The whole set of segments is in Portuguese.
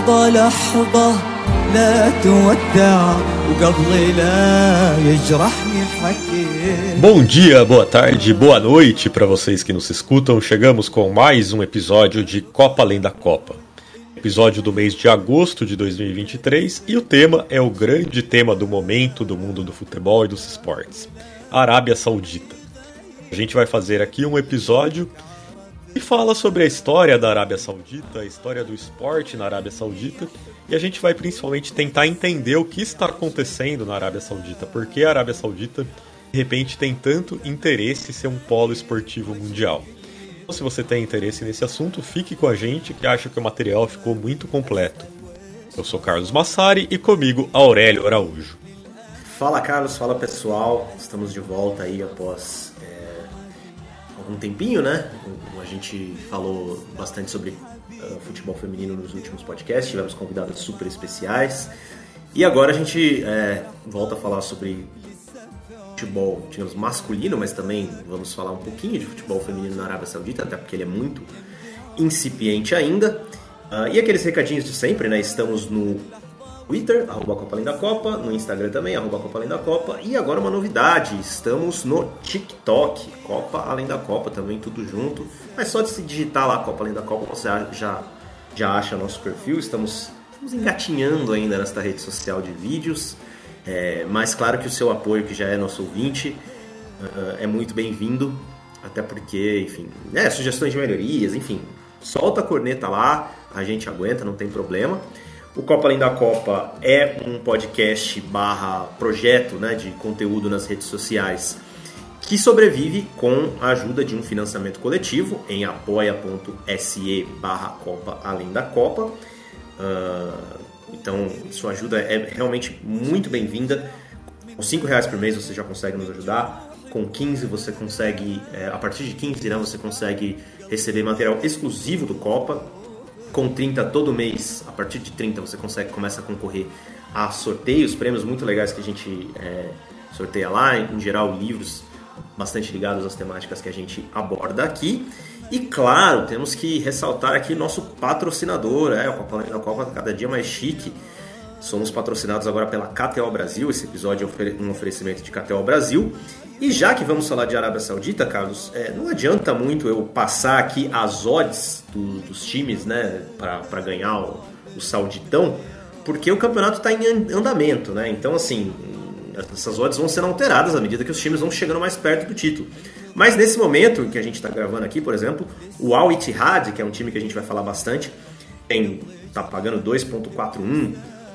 لحظة لحظة لا تودع وقبل لا يجرحني حكي Bom dia, boa tarde, boa noite para vocês que nos escutam. Chegamos com mais um episódio de Copa Além da Copa. Episódio do mês de agosto de 2023 e o tema é o grande tema do momento do mundo do futebol e dos esportes: a Arábia Saudita. A gente vai fazer aqui um episódio que fala sobre a história da Arábia Saudita, a história do esporte na Arábia Saudita, e a gente vai principalmente tentar entender o que está acontecendo na Arábia Saudita, porque a Arábia Saudita de repente tem tanto interesse em ser um polo esportivo mundial. Então, se você tem interesse nesse assunto, fique com a gente que acha que o material ficou muito completo. Eu sou Carlos Massari e comigo Aurélio Araújo. Fala Carlos, fala pessoal, estamos de volta aí após algum tempinho, né? A gente falou bastante sobre uh, futebol feminino nos últimos podcasts, tivemos convidados super especiais e agora a gente é, volta a falar sobre futebol, digamos, masculino, mas também vamos falar um pouquinho de futebol feminino na Arábia Saudita, até porque ele é muito incipiente ainda. Uh, e aqueles recadinhos de sempre, né? Estamos no Twitter, arroba Copa Além da Copa, no Instagram também, arroba Copa Além da Copa, e agora uma novidade, estamos no TikTok, Copa Além da Copa também, tudo junto. Mas só de se digitar lá Copa Além da Copa, você já, já acha nosso perfil, estamos, estamos engatinhando ainda nesta rede social de vídeos. É, mas claro que o seu apoio, que já é nosso ouvinte, uh, é muito bem-vindo, até porque, enfim, né, sugestões de melhorias, enfim, solta a corneta lá, a gente aguenta, não tem problema. O Copa Além da Copa é um podcast barra projeto né, de conteúdo nas redes sociais que sobrevive com a ajuda de um financiamento coletivo em apoia.se barra Copa Além da Copa. Uh, então, sua ajuda é realmente muito bem-vinda. Com 5 reais por mês você já consegue nos ajudar. Com 15 você consegue, é, a partir de 15 né, você consegue receber material exclusivo do Copa. Com 30 todo mês, a partir de 30 você consegue começa a concorrer a sorteios, prêmios muito legais que a gente é, sorteia lá, em geral livros bastante ligados às temáticas que a gente aborda aqui. E claro, temos que ressaltar aqui nosso patrocinador, é, o Copa Copa cada dia mais chique. Somos patrocinados agora pela KTO Brasil. Esse episódio é um oferecimento de KTO Brasil. E já que vamos falar de Arábia Saudita, Carlos, é, não adianta muito eu passar aqui as odds do, dos times né, para ganhar o, o Sauditão, porque o campeonato está em andamento. Né? Então, assim, essas odds vão sendo alteradas à medida que os times vão chegando mais perto do título. Mas nesse momento que a gente está gravando aqui, por exemplo, o Al Ittihad, que é um time que a gente vai falar bastante, tem tá pagando 2.41.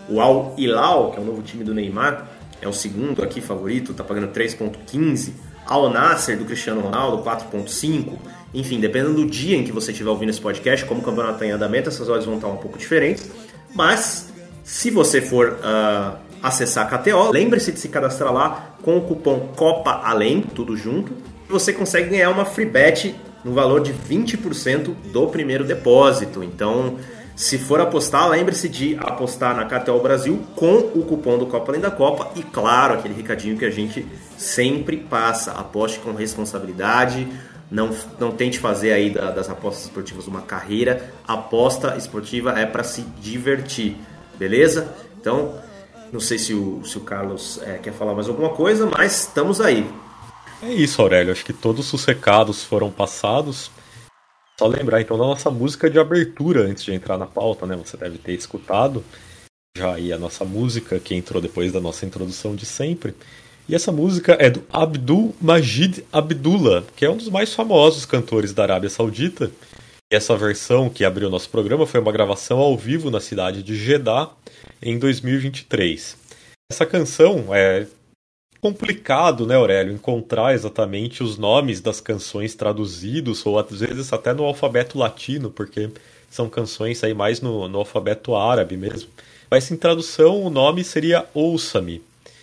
O Al Hilal, que é o novo time do Neymar, é o segundo aqui favorito, tá pagando 3.15. Al Nasser do Cristiano Ronaldo 4.5. Enfim, dependendo do dia em que você estiver ouvindo esse podcast, como o campeonato está em andamento, essas odds vão estar um pouco diferentes. Mas se você for uh, acessar a KTO, lembre-se de se cadastrar lá com o cupom Copa Além, tudo junto, você consegue ganhar uma free bet no valor de 20% do primeiro depósito. Então, se for apostar, lembre-se de apostar na KTO Brasil com o cupom do Copa Além da Copa e, claro, aquele recadinho que a gente sempre passa: aposte com responsabilidade. Não, não tente fazer aí das apostas esportivas uma carreira. aposta esportiva é para se divertir, beleza? Então, Não sei se o, se o Carlos é, quer falar mais alguma coisa, mas estamos aí. É isso, Aurélio. Acho que todos os recados foram passados. Só lembrar então da nossa música de abertura antes de entrar na pauta, né? Você deve ter escutado já aí a nossa música que entrou depois da nossa introdução de sempre. E essa música é do Abdul Majid Abdullah, que é um dos mais famosos cantores da Arábia Saudita. E essa versão que abriu nosso programa foi uma gravação ao vivo na cidade de Jeddah em 2023. Essa canção é complicado, né, Aurélio, encontrar exatamente os nomes das canções traduzidos, ou às vezes até no alfabeto latino, porque são canções aí mais no, no alfabeto árabe mesmo. Mas em tradução o nome seria Ouça-me,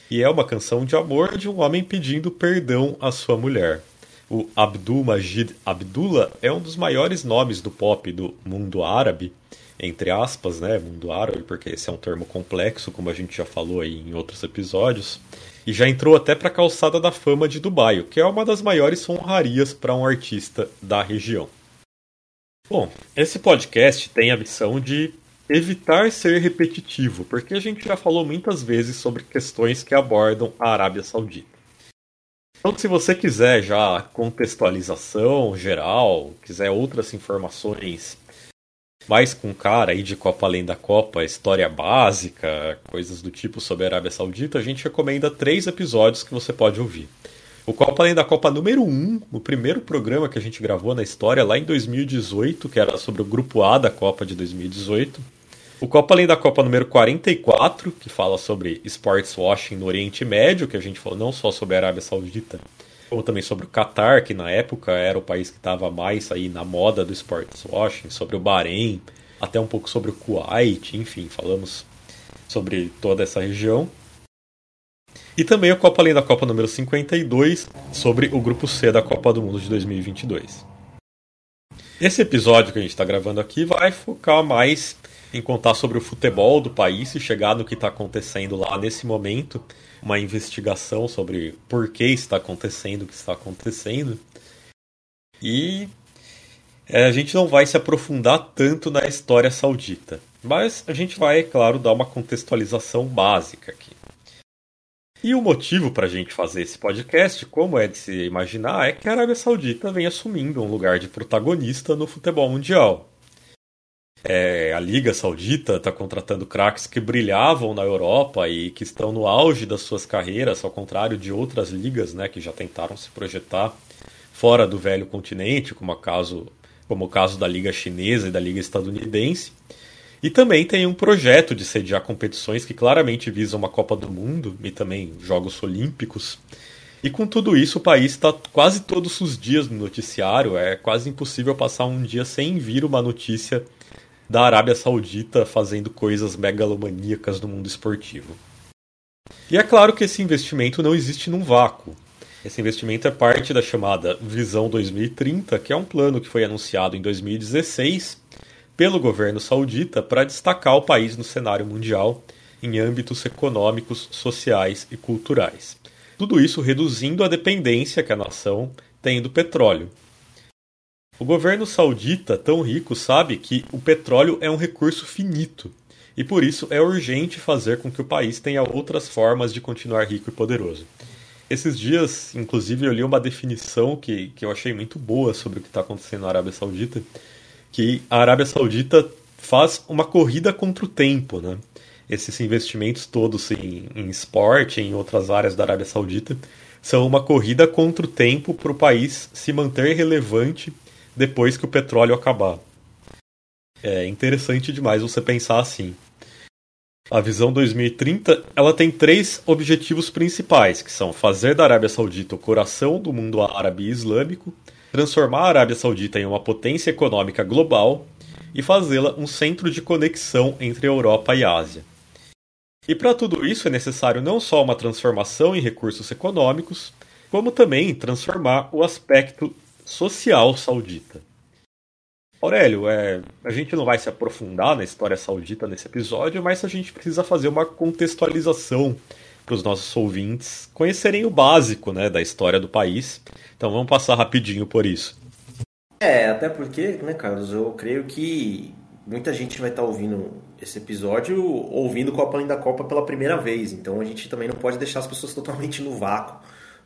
e é uma canção de amor de um homem pedindo perdão à sua mulher. O Abdul Majid Abdullah é um dos maiores nomes do pop do mundo árabe, entre aspas, né, mundo árabe, porque esse é um termo complexo, como a gente já falou aí em outros episódios e já entrou até para a calçada da fama de Dubai, o que é uma das maiores honrarias para um artista da região. Bom, esse podcast tem a missão de evitar ser repetitivo, porque a gente já falou muitas vezes sobre questões que abordam a Arábia Saudita. Então, se você quiser já contextualização geral, quiser outras informações mais com cara aí de Copa Além da Copa, história básica, coisas do tipo sobre a Arábia Saudita, a gente recomenda três episódios que você pode ouvir. O Copa Além da Copa número 1, um, o primeiro programa que a gente gravou na história lá em 2018, que era sobre o grupo A da Copa de 2018. O Copa Além da Copa número 44, que fala sobre sports washing no Oriente Médio, que a gente falou não só sobre a Arábia Saudita, ou também sobre o Qatar, que na época era o país que estava mais aí na moda do sports washing, sobre o Bahrein, até um pouco sobre o Kuwait, enfim, falamos sobre toda essa região. E também a Copa Além da Copa número 52, sobre o grupo C da Copa do Mundo de 2022. Esse episódio que a gente está gravando aqui vai focar mais em contar sobre o futebol do país e chegar no que está acontecendo lá nesse momento uma investigação sobre por que está acontecendo o que está acontecendo. E é, a gente não vai se aprofundar tanto na história saudita, mas a gente vai, é claro, dar uma contextualização básica aqui. E o motivo para a gente fazer esse podcast, como é de se imaginar, é que a Arábia Saudita vem assumindo um lugar de protagonista no futebol mundial. É, a Liga Saudita está contratando craques que brilhavam na Europa e que estão no auge das suas carreiras, ao contrário de outras ligas né, que já tentaram se projetar fora do velho continente, como, caso, como o caso da Liga Chinesa e da Liga Estadunidense. E também tem um projeto de sediar competições que claramente visam uma Copa do Mundo e também Jogos Olímpicos. E com tudo isso, o país está quase todos os dias no noticiário. É quase impossível passar um dia sem vir uma notícia da Arábia Saudita fazendo coisas megalomaníacas no mundo esportivo. E é claro que esse investimento não existe num vácuo. Esse investimento é parte da chamada Visão 2030, que é um plano que foi anunciado em 2016 pelo governo saudita para destacar o país no cenário mundial em âmbitos econômicos, sociais e culturais. Tudo isso reduzindo a dependência que a nação tem do petróleo, o governo saudita, tão rico, sabe que o petróleo é um recurso finito e por isso é urgente fazer com que o país tenha outras formas de continuar rico e poderoso. Esses dias, inclusive, eu li uma definição que, que eu achei muito boa sobre o que está acontecendo na Arábia Saudita, que a Arábia Saudita faz uma corrida contra o tempo, né? Esses investimentos todos em, em esporte, em outras áreas da Arábia Saudita, são uma corrida contra o tempo para o país se manter relevante depois que o petróleo acabar. É interessante demais você pensar assim. A visão 2030 ela tem três objetivos principais, que são fazer da Arábia Saudita o coração do mundo árabe e islâmico, transformar a Arábia Saudita em uma potência econômica global e fazê-la um centro de conexão entre Europa e Ásia. E para tudo isso é necessário não só uma transformação em recursos econômicos, como também transformar o aspecto social saudita. Aurélio, é, a gente não vai se aprofundar na história saudita nesse episódio, mas a gente precisa fazer uma contextualização para os nossos ouvintes conhecerem o básico né, da história do país. Então vamos passar rapidinho por isso. É, até porque, né, Carlos, eu creio que muita gente vai estar tá ouvindo esse episódio ouvindo Copa Além da Copa pela primeira vez, então a gente também não pode deixar as pessoas totalmente no vácuo,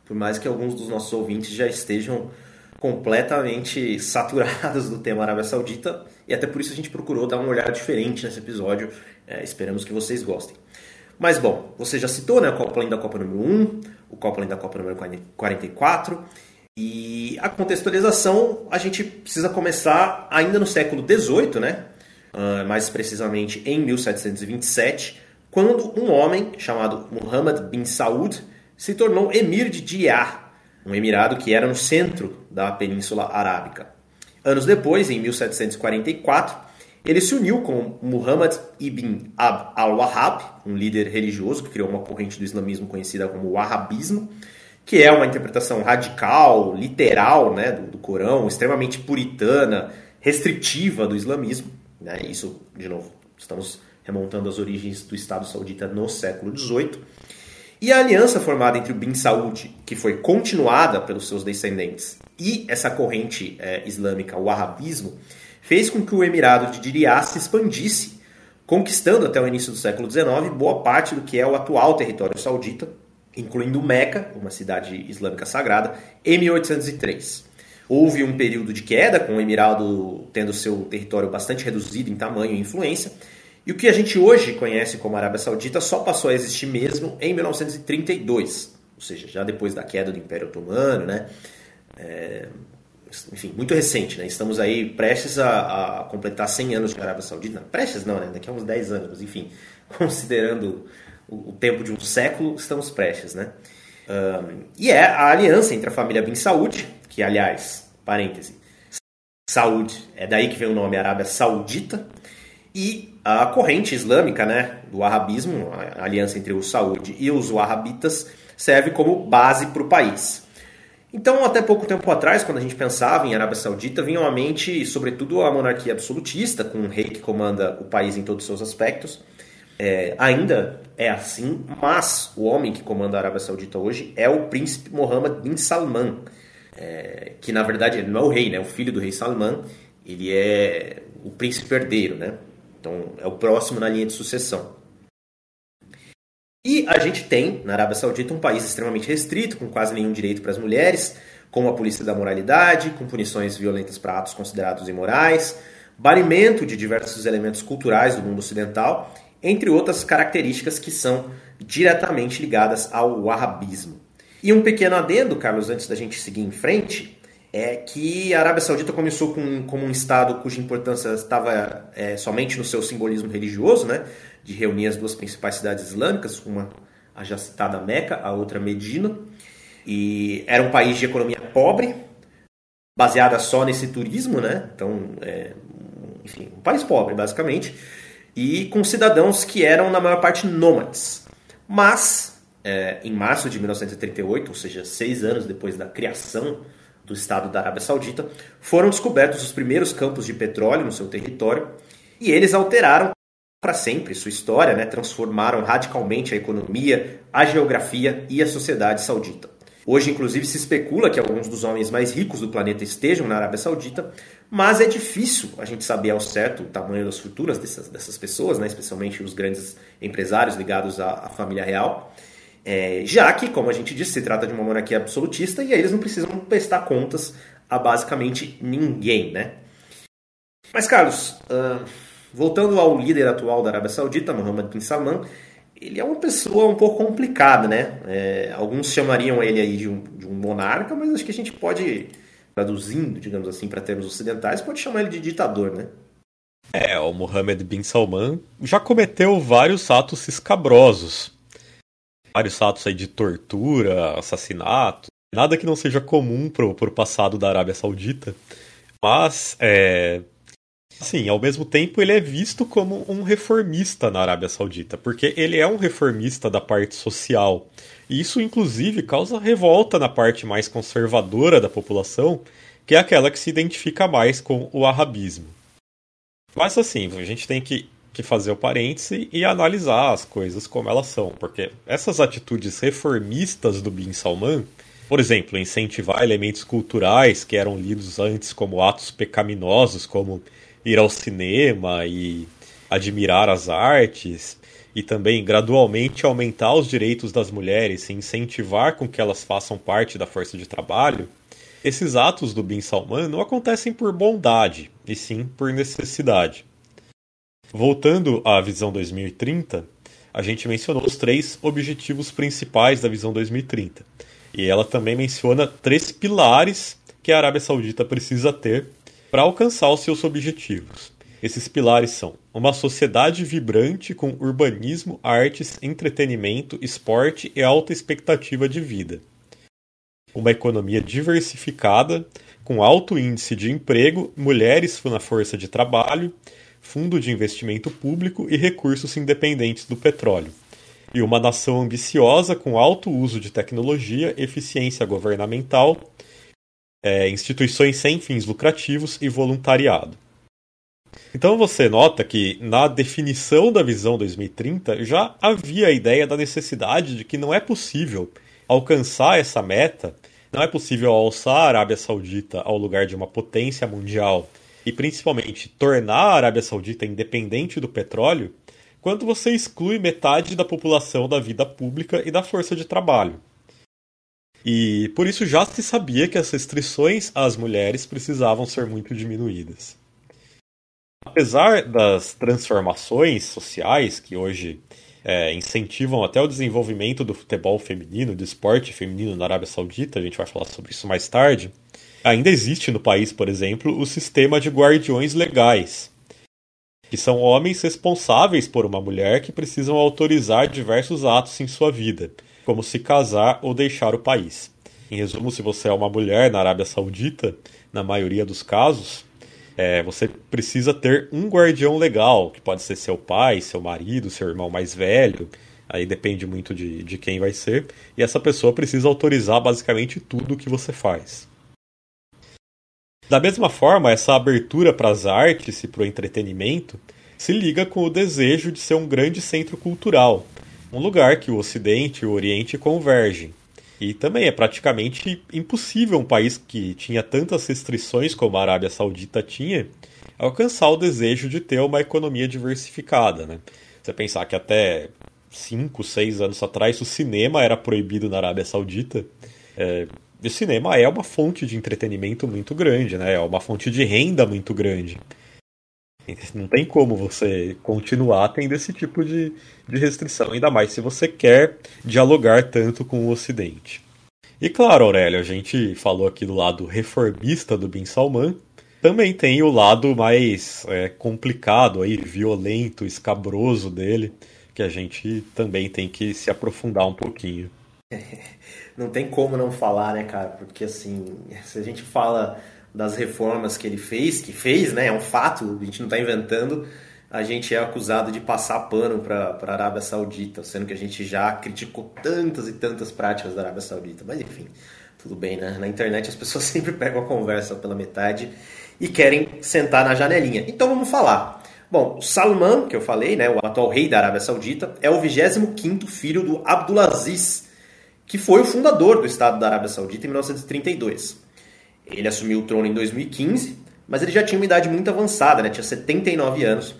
por mais que alguns dos nossos ouvintes já estejam completamente saturados do tema Arábia Saudita, e até por isso a gente procurou dar uma olhada diferente nesse episódio, é, esperamos que vocês gostem. Mas bom, você já citou né, o Copa da Copa número 1, o Copa da Copa número 44, e a contextualização a gente precisa começar ainda no século XVIII, né? Uh, mais precisamente em 1727, quando um homem chamado Muhammad bin Saud se tornou emir de Diyar, um emirado que era no centro da Península Arábica. Anos depois, em 1744, ele se uniu com Muhammad ibn Ab al-Wahhab, um líder religioso que criou uma corrente do islamismo conhecida como Wahhabismo, que é uma interpretação radical, literal né, do, do Corão, extremamente puritana, restritiva do islamismo. Né? Isso, de novo, estamos remontando as origens do Estado Saudita no século XVIII. E a aliança formada entre o Bin Saud, que foi continuada pelos seus descendentes, e essa corrente é, islâmica, o Wahhabismo, fez com que o Emirado de Diriá se expandisse, conquistando até o início do século XIX boa parte do que é o atual território saudita, incluindo Meca, uma cidade islâmica sagrada, em 1803. Houve um período de queda, com o Emirado tendo seu território bastante reduzido em tamanho e influência, e o que a gente hoje conhece como Arábia Saudita só passou a existir mesmo em 1932, ou seja, já depois da queda do Império Otomano, né? É, enfim, muito recente, né? Estamos aí prestes a, a, completar 100 anos de Arábia Saudita. Não, prestes não, né? Daqui a uns 10 anos, mas enfim, considerando o, tempo de um século, estamos prestes, né? Um, e é a aliança entre a família Bin Saud, que aliás, parêntese, Saúde, é daí que vem o nome Arábia Saudita, e a corrente islâmica, né, do arabismo, a aliança entre o Saúde e os wahhabitas, serve como base para o país. Então, até pouco tempo atrás, quando a gente pensava em Arábia Saudita, vinha à mente, sobretudo, a monarquia absolutista, com um rei que comanda o país em todos os seus aspectos, é, ainda é assim, mas o homem que comanda a Arábia Saudita hoje é o príncipe Mohammed bin Salman, é, que na verdade ele não é o rei, né? O filho do rei Salman, ele é o príncipe herdeiro, né? Então é o próximo na linha de sucessão. E a gente tem na Arábia Saudita um país extremamente restrito, com quase nenhum direito para as mulheres, com a polícia da moralidade, com punições violentas para atos considerados imorais, banimento de diversos elementos culturais do mundo ocidental entre outras características que são diretamente ligadas ao wahhabismo. E um pequeno adendo, Carlos, antes da gente seguir em frente, é que a Arábia Saudita começou com, como um Estado cuja importância estava é, somente no seu simbolismo religioso, né, de reunir as duas principais cidades islâmicas, uma a já citada Meca, a outra Medina, e era um país de economia pobre, baseada só nesse turismo, né, então, é, enfim, um país pobre, basicamente, e com cidadãos que eram, na maior parte, nômades. Mas, é, em março de 1938, ou seja, seis anos depois da criação do Estado da Arábia Saudita, foram descobertos os primeiros campos de petróleo no seu território e eles alteraram para sempre sua história, né? transformaram radicalmente a economia, a geografia e a sociedade saudita. Hoje, inclusive, se especula que alguns dos homens mais ricos do planeta estejam na Arábia Saudita, mas é difícil a gente saber ao certo o tamanho das fortunas dessas, dessas pessoas, né? especialmente os grandes empresários ligados à, à família real. É, já que, como a gente disse, se trata de uma monarquia absolutista e aí eles não precisam prestar contas a basicamente ninguém, né? Mas, Carlos, uh, voltando ao líder atual da Arábia Saudita, Mohammed bin Salman, ele é uma pessoa um pouco complicada, né? É, alguns chamariam ele aí de um, de um monarca, mas acho que a gente pode, traduzindo, digamos assim, para termos ocidentais, pode chamar ele de ditador, né? É, o Mohammed bin Salman já cometeu vários atos escabrosos. Vários atos aí de tortura, assassinato, nada que não seja comum pro, pro passado da Arábia Saudita. Mas, é, Sim, ao mesmo tempo ele é visto como um reformista na Arábia Saudita, porque ele é um reformista da parte social. E isso, inclusive, causa revolta na parte mais conservadora da população, que é aquela que se identifica mais com o arabismo. Mas assim, a gente tem que, que fazer o parêntese e analisar as coisas como elas são, porque essas atitudes reformistas do Bin Salman, por exemplo, incentivar elementos culturais que eram lidos antes como atos pecaminosos, como ir ao cinema e admirar as artes e também gradualmente aumentar os direitos das mulheres e incentivar com que elas façam parte da força de trabalho, esses atos do Bin Salman não acontecem por bondade, e sim por necessidade. Voltando à visão 2030, a gente mencionou os três objetivos principais da visão 2030. E ela também menciona três pilares que a Arábia Saudita precisa ter para alcançar os seus objetivos. Esses pilares são uma sociedade vibrante com urbanismo, artes, entretenimento, esporte e alta expectativa de vida. Uma economia diversificada, com alto índice de emprego, mulheres na força de trabalho, fundo de investimento público e recursos independentes do petróleo. E uma nação ambiciosa com alto uso de tecnologia, eficiência governamental, é, instituições sem fins lucrativos e voluntariado. Então você nota que na definição da visão 2030 já havia a ideia da necessidade de que não é possível alcançar essa meta, não é possível alçar a Arábia Saudita ao lugar de uma potência mundial e principalmente tornar a Arábia Saudita independente do petróleo quando você exclui metade da população da vida pública e da força de trabalho. E por isso já se sabia que as restrições às mulheres precisavam ser muito diminuídas. Apesar das transformações sociais que hoje é, incentivam até o desenvolvimento do futebol feminino, do esporte feminino na Arábia Saudita, a gente vai falar sobre isso mais tarde, ainda existe no país, por exemplo, o sistema de guardiões legais, que são homens responsáveis por uma mulher que precisam autorizar diversos atos em sua vida, como se casar ou deixar o país. Em resumo, se você é uma mulher na Arábia Saudita, na maioria dos casos, é, você precisa ter um guardião legal, que pode ser seu pai, seu marido, seu irmão mais velho, aí depende muito de, de quem vai ser, e essa pessoa precisa autorizar basicamente tudo o que você faz. Da mesma forma, essa abertura para as artes e para o entretenimento se liga com o desejo de ser um grande centro cultural, um lugar que o Ocidente e o Oriente convergem. E também é praticamente impossível um país que tinha tantas restrições como a Arábia Saudita tinha alcançar o desejo de ter uma economia diversificada. Né? Você pensar que até 5, 6 anos atrás o cinema era proibido na Arábia Saudita. É, o cinema é uma fonte de entretenimento muito grande, né? é uma fonte de renda muito grande. Não tem como você continuar tendo esse tipo de, de restrição, ainda mais se você quer dialogar tanto com o Ocidente. E claro, Aurélio, a gente falou aqui do lado reformista do Bin Salman, também tem o lado mais é, complicado, aí, violento, escabroso dele, que a gente também tem que se aprofundar um pouquinho. Não tem como não falar, né, cara? Porque assim, se a gente fala das reformas que ele fez, que fez, né? É um fato, a gente não está inventando. A gente é acusado de passar pano para a Arábia Saudita, sendo que a gente já criticou tantas e tantas práticas da Arábia Saudita. Mas enfim, tudo bem, né? Na internet as pessoas sempre pegam a conversa pela metade e querem sentar na janelinha. Então vamos falar. Bom, Salman, que eu falei, né, o atual rei da Arábia Saudita, é o 25º filho do Abdulaziz, que foi o fundador do Estado da Arábia Saudita em 1932. Ele assumiu o trono em 2015, mas ele já tinha uma idade muito avançada, né? tinha 79 anos.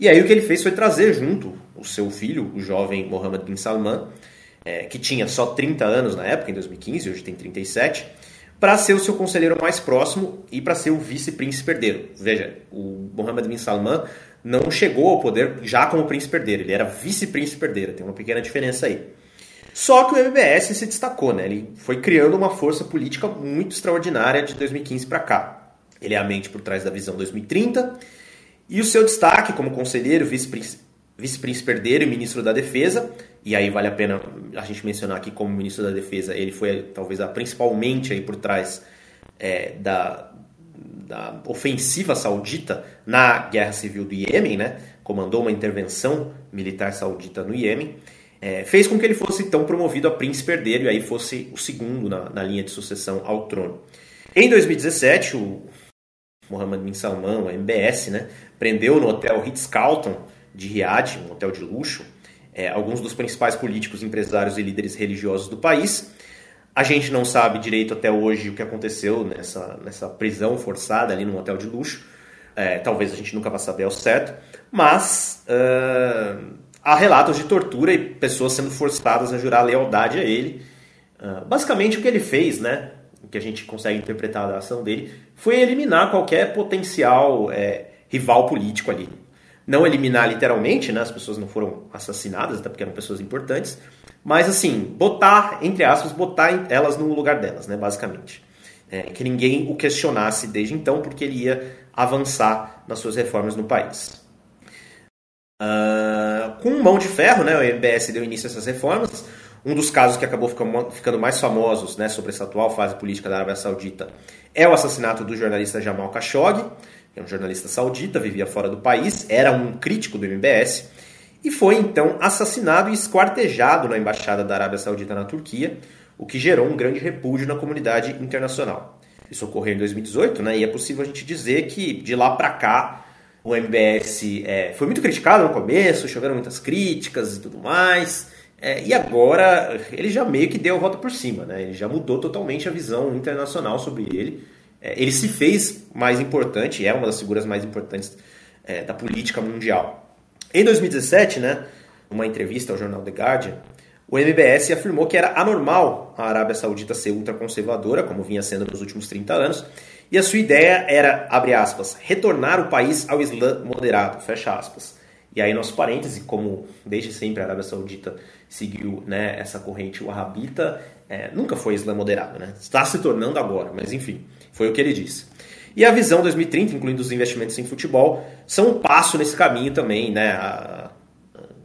E aí o que ele fez foi trazer junto o seu filho, o jovem Mohammed bin Salman, é, que tinha só 30 anos na época, em 2015, hoje tem 37, para ser o seu conselheiro mais próximo e para ser o vice-príncipe herdeiro. Veja, o Mohammed bin Salman não chegou ao poder já como príncipe herdeiro, ele era vice-príncipe herdeiro, tem uma pequena diferença aí. Só que o MBS se destacou, né? Ele foi criando uma força política muito extraordinária de 2015 para cá. Ele é a mente por trás da visão 2030 e o seu destaque como conselheiro, vice-príncipe herdeiro e ministro da Defesa, e aí vale a pena a gente mencionar aqui como ministro da Defesa, ele foi talvez a principalmente aí por trás é, da, da ofensiva saudita na guerra civil do Iêmen, né? comandou uma intervenção militar saudita no Iêmen é, fez com que ele fosse então promovido a príncipe herdeiro e aí fosse o segundo na, na linha de sucessão ao trono. Em 2017, o Mohammed bin Salman, o MBS, né, prendeu no hotel Ritz-Carlton de Riad, um hotel de luxo, é, alguns dos principais políticos, empresários e líderes religiosos do país. A gente não sabe direito até hoje o que aconteceu nessa, nessa prisão forçada ali num hotel de luxo, É, talvez a gente nunca vá saber ao certo, mas uh, há relatos de tortura e pessoas sendo forçadas a jurar lealdade a ele. Uh, basicamente, o que ele fez, né, o que a gente consegue interpretar da ação dele, foi eliminar qualquer potencial é, rival político ali. Não eliminar literalmente, né, as pessoas não foram assassinadas, até porque eram pessoas importantes, mas assim, botar, entre aspas, botar elas no lugar delas, né, basicamente. É, que ninguém o questionasse desde então, porque ele ia avançar nas suas reformas no país. Uh, com mão de ferro, né, o MBS deu início a essas reformas. Um dos casos que acabou ficando mais famosos né, sobre essa atual fase política da Arábia Saudita é o assassinato do jornalista Jamal Khashoggi, que é um jornalista saudita, vivia fora do país, era um crítico do MBS, e foi então assassinado e esquartejado na embaixada da Arábia Saudita na Turquia, o que gerou um grande repúdio na comunidade internacional. Isso ocorreu em 2018, né? E é possível a gente dizer que de lá para cá o MBS é, foi muito criticado no começo, choveram muitas críticas e tudo mais. É, e agora ele já meio que deu a volta por cima, né? Ele já mudou totalmente a visão internacional sobre ele. É, ele se fez mais importante, é uma das figuras mais importantes é, da política mundial. Em 2017, né, uma entrevista ao jornal The Guardian, o MBS afirmou que era anormal a Arábia Saudita ser ultraconservadora, como vinha sendo nos últimos 30 anos, e a sua ideia era, abre aspas, retornar o país ao Islã moderado, fecha aspas. E aí, nosso parêntese, como desde sempre a Arábia Saudita seguiu né, essa corrente wahhabita, é, nunca foi Islã moderado, né? está se tornando agora, mas enfim, foi o que ele disse. E a visão 2030, incluindo os investimentos em futebol, são um passo nesse caminho também, né? A,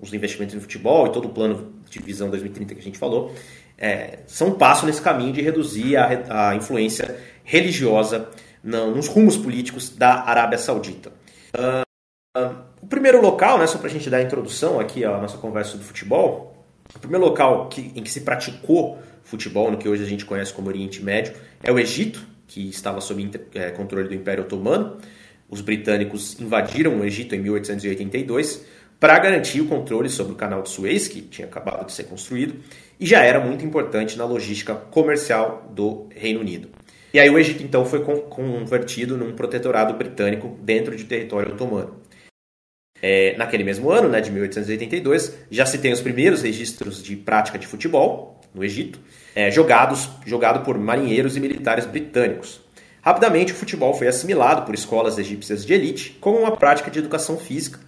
os investimentos em futebol e todo o plano de visão 2030 que a gente falou, é, são um passo nesse caminho de reduzir a, a influência religiosa no, nos rumos políticos da Arábia Saudita. Uh, uh, o primeiro local, né, só para a gente dar a introdução aqui à nossa conversa sobre futebol, o primeiro local que, em que se praticou futebol, no que hoje a gente conhece como Oriente Médio, é o Egito, que estava sob é, controle do Império Otomano. Os britânicos invadiram o Egito em 1882 para garantir o controle sobre o canal de Suez, que tinha acabado de ser construído, e já era muito importante na logística comercial do Reino Unido. E aí o Egito então foi convertido num protetorado britânico dentro de território otomano. É, naquele mesmo ano, né, de 1882, já se tem os primeiros registros de prática de futebol no Egito, é, jogados jogado por marinheiros e militares britânicos. Rapidamente, o futebol foi assimilado por escolas egípcias de elite como uma prática de educação física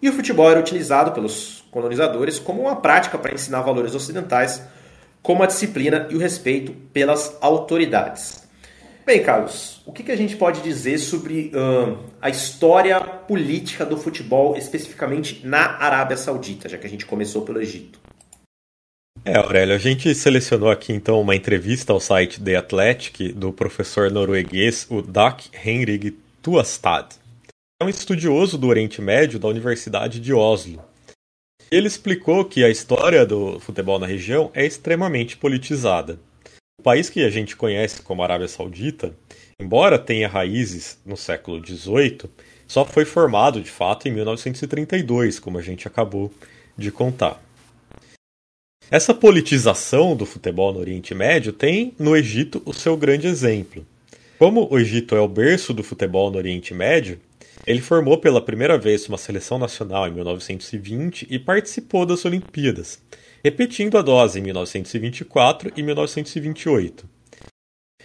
e o futebol era utilizado pelos colonizadores como uma prática para ensinar valores ocidentais, como a disciplina e o respeito pelas autoridades. Bem, Carlos, o que, que a gente pode dizer sobre uh, a história política do futebol, especificamente na Arábia Saudita, já que a gente começou pelo Egito? É, Aurélio, a gente selecionou aqui então uma entrevista ao site The Athletic do professor norueguês, o Henrik Tuastad é um estudioso do Oriente Médio da Universidade de Oslo. Ele explicou que a história do futebol na região é extremamente politizada. O país que a gente conhece como Arábia Saudita, embora tenha raízes no século XVIII, só foi formado de fato em 1932, como a gente acabou de contar. Essa politização do futebol no Oriente Médio tem, no Egito, o seu grande exemplo. Como o Egito é o berço do futebol no Oriente Médio, ele formou pela primeira vez uma seleção nacional em 1920 e participou das Olimpíadas, repetindo a dose em 1924 e 1928.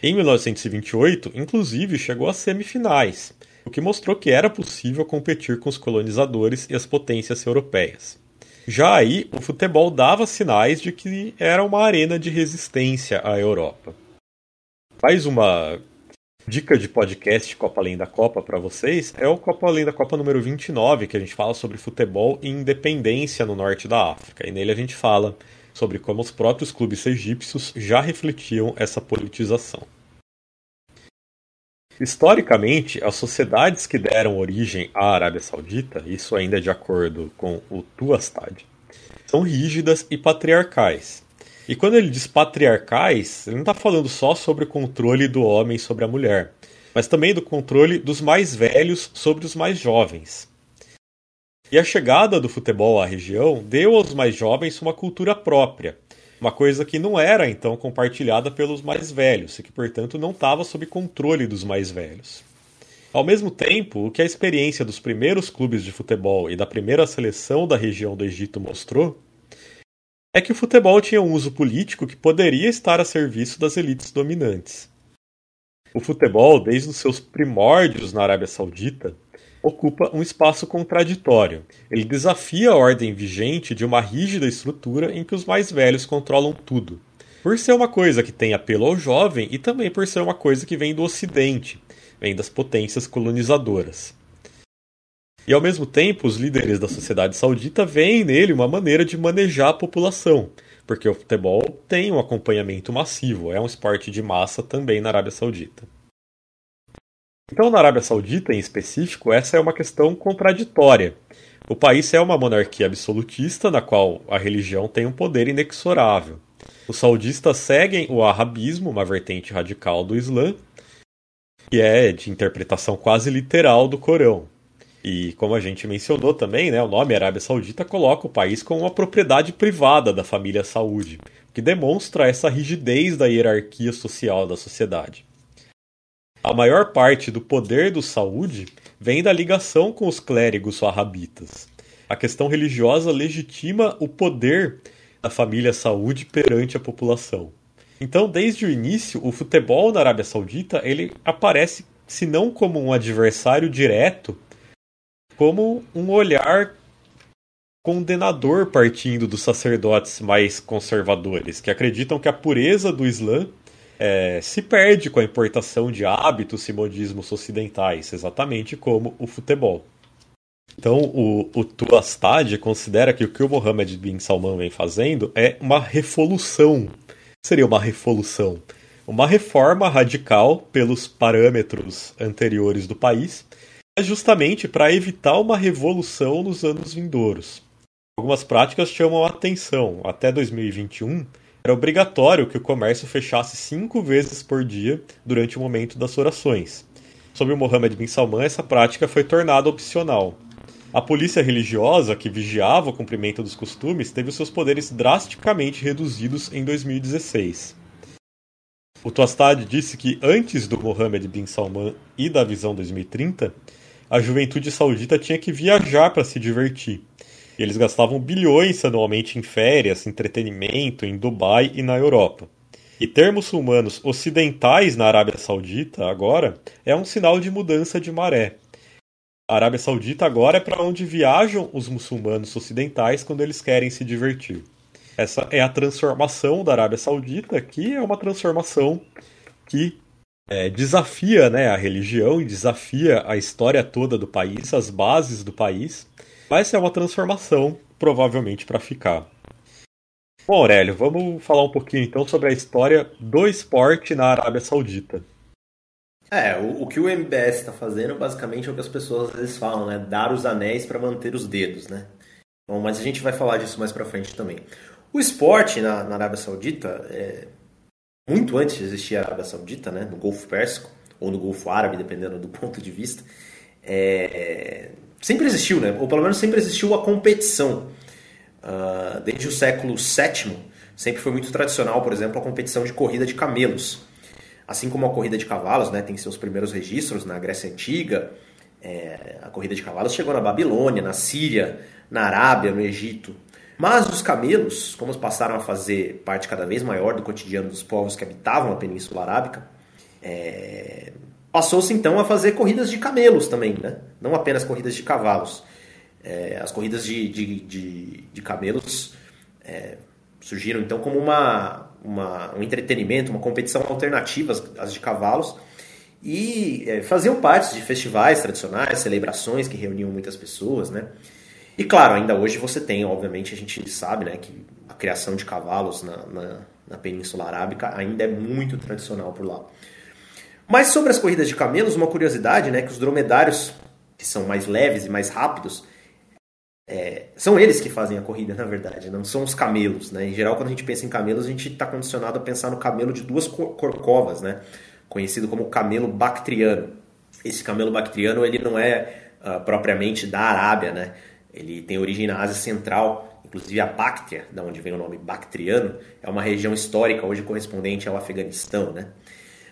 Em 1928, inclusive, chegou às semifinais, o que mostrou que era possível competir com os colonizadores e as potências europeias. Já aí, o futebol dava sinais de que era uma arena de resistência à Europa. Faz uma dica de podcast Copa Além da Copa para vocês é o Copa Além da Copa número 29, que a gente fala sobre futebol e independência no norte da África. E nele a gente fala sobre como os próprios clubes egípcios já refletiam essa politização. Historicamente, as sociedades que deram origem à Arábia Saudita, isso ainda é de acordo com o Tuastad, são rígidas e patriarcais, e quando ele diz patriarcais, ele não está falando só sobre o controle do homem sobre a mulher, mas também do controle dos mais velhos sobre os mais jovens. E a chegada do futebol à região deu aos mais jovens uma cultura própria, uma coisa que não era então compartilhada pelos mais velhos e que, portanto, não estava sob controle dos mais velhos. Ao mesmo tempo, o que a experiência dos primeiros clubes de futebol e da primeira seleção da região do Egito mostrou é que o futebol tinha um uso político que poderia estar a serviço das elites dominantes. O futebol, desde os seus primórdios na Arábia Saudita, ocupa um espaço contraditório. Ele desafia a ordem vigente de uma rígida estrutura em que os mais velhos controlam tudo. Por ser uma coisa que tem apelo ao jovem e também por ser uma coisa que vem do Ocidente, vem das potências colonizadoras. E ao mesmo tempo, os líderes da sociedade saudita veem nele uma maneira de manejar a população, porque o futebol tem um acompanhamento massivo, é um esporte de massa também na Arábia Saudita. Então, na Arábia Saudita, em específico, essa é uma questão contraditória. O país é uma monarquia absolutista, na qual a religião tem um poder inexorável. Os saudistas seguem o arabismo, uma vertente radical do Islã, que é de interpretação quase literal do Corão. E como a gente mencionou também, né, o nome Arábia Saudita coloca o país como uma propriedade privada da família Saúde, que demonstra essa rigidez da hierarquia social da sociedade. A maior parte do poder do Saúde vem da ligação com os clérigos wahhabitas. A questão religiosa legitima o poder da família Saúde perante a população. Então, desde o início, o futebol na Arábia Saudita ele aparece, se não como um adversário direto, como um olhar condenador partindo dos sacerdotes mais conservadores, que acreditam que a pureza do Islã é, se perde com a importação de hábitos e modismos ocidentais, exatamente como o futebol. Então, o, o Tuastad considera que o que o Mohammed bin Salman vem fazendo é uma revolução. Seria uma revolução. Uma reforma radical pelos parâmetros anteriores do país, justamente para evitar uma revolução nos anos vindouros. Algumas práticas chamam a atenção. Até 2021, era obrigatório que o comércio fechasse cinco vezes por dia durante o momento das orações. Sob o Mohammed bin Salman, essa prática foi tornada opcional. A polícia religiosa, que vigiava o cumprimento dos costumes, teve seus poderes drasticamente reduzidos em 2016. O Tostad disse que antes do Mohammed bin Salman e da Visão 2030, a juventude saudita tinha que viajar para se divertir. E eles gastavam bilhões anualmente em férias, entretenimento em Dubai e na Europa. E ter muçulmanos ocidentais na Arábia Saudita agora é um sinal de mudança de maré. A Arábia Saudita agora é para onde viajam os muçulmanos ocidentais quando eles querem se divertir. Essa é a transformação da Arábia Saudita, que é uma transformação que é, desafia né, a religião e desafia a história toda do país, as bases do país. Mas é uma transformação, provavelmente para ficar. Bom, Aurélio, vamos falar um pouquinho então sobre a história do esporte na Arábia Saudita. É, o, o que o MBS está fazendo basicamente é o que as pessoas às vezes falam, né? Dar os anéis para manter os dedos, né? Bom, mas a gente vai falar disso mais para frente também. O esporte na, na Arábia Saudita, é, muito antes de existir a Arábia Saudita, né, no Golfo Pérsico, ou no Golfo Árabe, dependendo do ponto de vista, é, sempre existiu, né, ou pelo menos sempre existiu a competição. Uh, desde o século VII, sempre foi muito tradicional, por exemplo, a competição de corrida de camelos. Assim como a corrida de cavalos né, tem seus primeiros registros na Grécia Antiga, é, a corrida de cavalos chegou na Babilônia, na Síria, na Arábia, no Egito. Mas os camelos, como passaram a fazer parte cada vez maior do cotidiano dos povos que habitavam a Península Arábica, é... passou-se então a fazer corridas de camelos também, né? não apenas corridas de cavalos. É... as corridas de, de, de, de camelos é... surgiram então como uma, uma, um entretenimento, uma competição alternativa às, de cavalos, e é, faziam parte de festivais tradicionais, celebrações que reuniam muitas pessoas, né? E claro, ainda hoje você tem, obviamente, a gente sabe né, que a criação de cavalos na, na, na Península Arábica ainda é muito tradicional por lá. Mas sobre as corridas de camelos, uma curiosidade, né, que os dromedários, que são mais leves e mais rápidos, é, são eles que fazem a corrida, na verdade, não são os camelos. Né? Em geral, quando a gente pensa em camelos, a gente está condicionado a pensar no camelo de duas corcovas, né? conhecido como camelo bactriano. Esse camelo bactriano ele não é uh, propriamente da Arábia, né? Ele tem origem na Ásia Central, inclusive a Bactria, da onde vem o nome Bactriano, é uma região histórica hoje correspondente ao Afeganistão, né?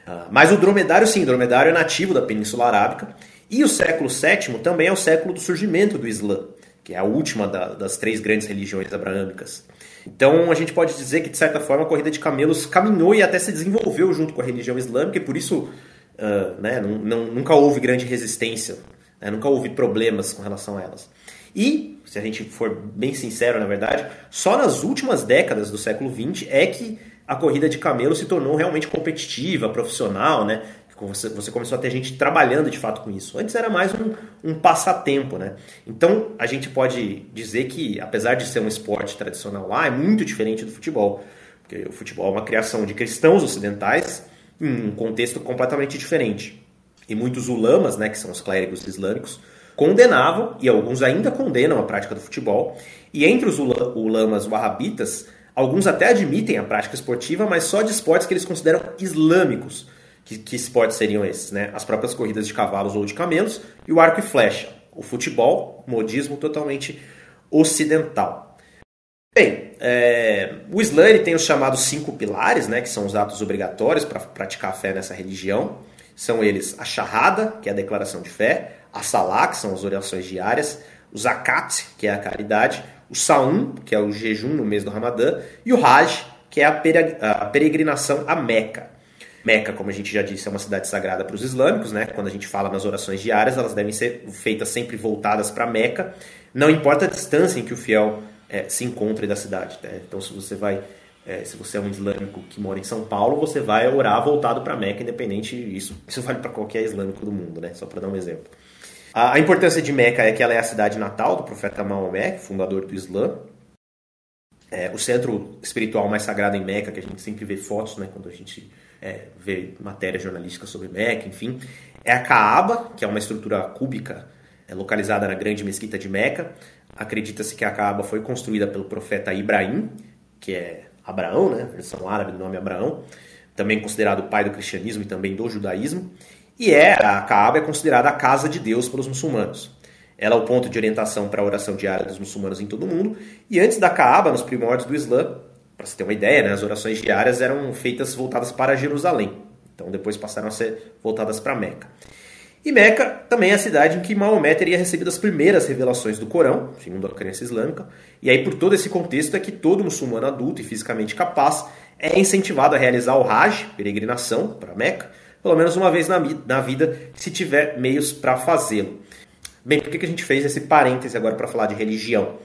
Uh, mas o dromedário, sim, o dromedário é nativo da Península Arábica. E o século VII também é o século do surgimento do Islã, que é a última da, das três grandes religiões abraâmicas. Então a gente pode dizer que, de certa forma, a corrida de camelos caminhou e até se desenvolveu junto com a religião islâmica, e por isso uh, né, não, não, nunca houve grande resistência, né, nunca houve problemas com relação a elas. E, se a gente for bem sincero, na verdade, só nas últimas décadas do século XX é que a corrida de camelo se tornou realmente competitiva, profissional, né? Você, você começou a ter gente trabalhando de fato com isso. Antes era mais um, um passatempo, né? Então a gente pode dizer que, apesar de ser um esporte tradicional lá, é muito diferente do futebol. Porque o futebol é uma criação de cristãos ocidentais em um contexto completamente diferente. E muitos ulamas, né, que são os clérigos islâmicos, condenavam, e alguns ainda condenam a prática do futebol. E entre os ulamas wahhabitas, alguns até admitem a prática esportiva, mas só de esportes que eles consideram islâmicos que, que esportes seriam esses? Né? As próprias corridas de cavalos ou de camelos e o arco e flecha. O futebol, modismo totalmente ocidental. Bem, é, o Islã tem os chamados cinco pilares, né, que são os atos obrigatórios para praticar a fé nessa religião. São eles a Shahada, que é a declaração de fé, a Salah, que são as orações diárias, o Zakat, que é a caridade, o Saum, que é o jejum no mês do Ramadã, e o Hajj, que é a peregrinação a Meca. Meca, como a gente já disse, é uma cidade sagrada para os islâmicos, né? Quando a gente fala nas orações diárias, elas devem ser feitas sempre voltadas para Meca, não importa a distância em que o fiel é, se encontre da cidade. Né? Então, se você vai, é, se você é um islâmico que mora em São Paulo, você vai orar voltado para Meca, independente isso. Isso vale para qualquer islâmico do mundo, né? Só para dar um exemplo. A, a importância de Meca é que ela é a cidade natal do profeta Maomé, fundador do Islã. É, o centro espiritual mais sagrado em Meca, que a gente sempre vê fotos, né, quando a gente é, ver matéria jornalística sobre Meca, enfim. É a Kaaba, que é uma estrutura cúbica é, localizada na grande mesquita de Meca. Acredita-se que a Kaaba foi construída pelo profeta Ibrahim, que é Abraão, né, versão árabe do nome Abraão, também considerado o pai do cristianismo e também do judaísmo. E é a Kaaba é considerada a casa de Deus pelos muçulmanos. Ela é o ponto de orientação para a oração diária dos muçulmanos em todo o mundo. E antes da Kaaba, nos primórdios do Islã, para você ter uma ideia, né, as orações diárias eram feitas voltadas para Jerusalém. Então depois passaram a ser voltadas para Meca. E Meca também é a cidade em que Maomé teria recebido as primeiras revelações do Corão, segundo a crença islâmica. E aí, por todo esse contexto, é que todo muçulmano adulto e fisicamente capaz é incentivado a realizar o Hajj, peregrinação para Meca, pelo menos uma vez na, na vida, se tiver meios para fazê-lo. Bem, por que, que a gente fez esse parêntese agora para falar de religião?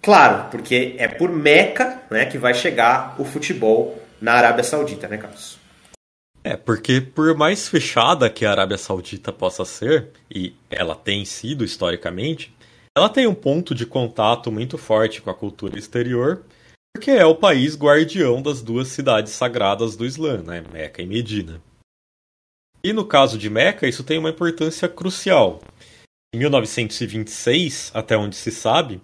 Claro, porque é por Meca né, que vai chegar o futebol na Arábia Saudita, né, Carlos? É, porque por mais fechada que a Arábia Saudita possa ser, e ela tem sido historicamente, ela tem um ponto de contato muito forte com a cultura exterior, porque é o país guardião das duas cidades sagradas do Islã, né, Meca e Medina. E no caso de Meca, isso tem uma importância crucial. Em 1926, até onde se sabe,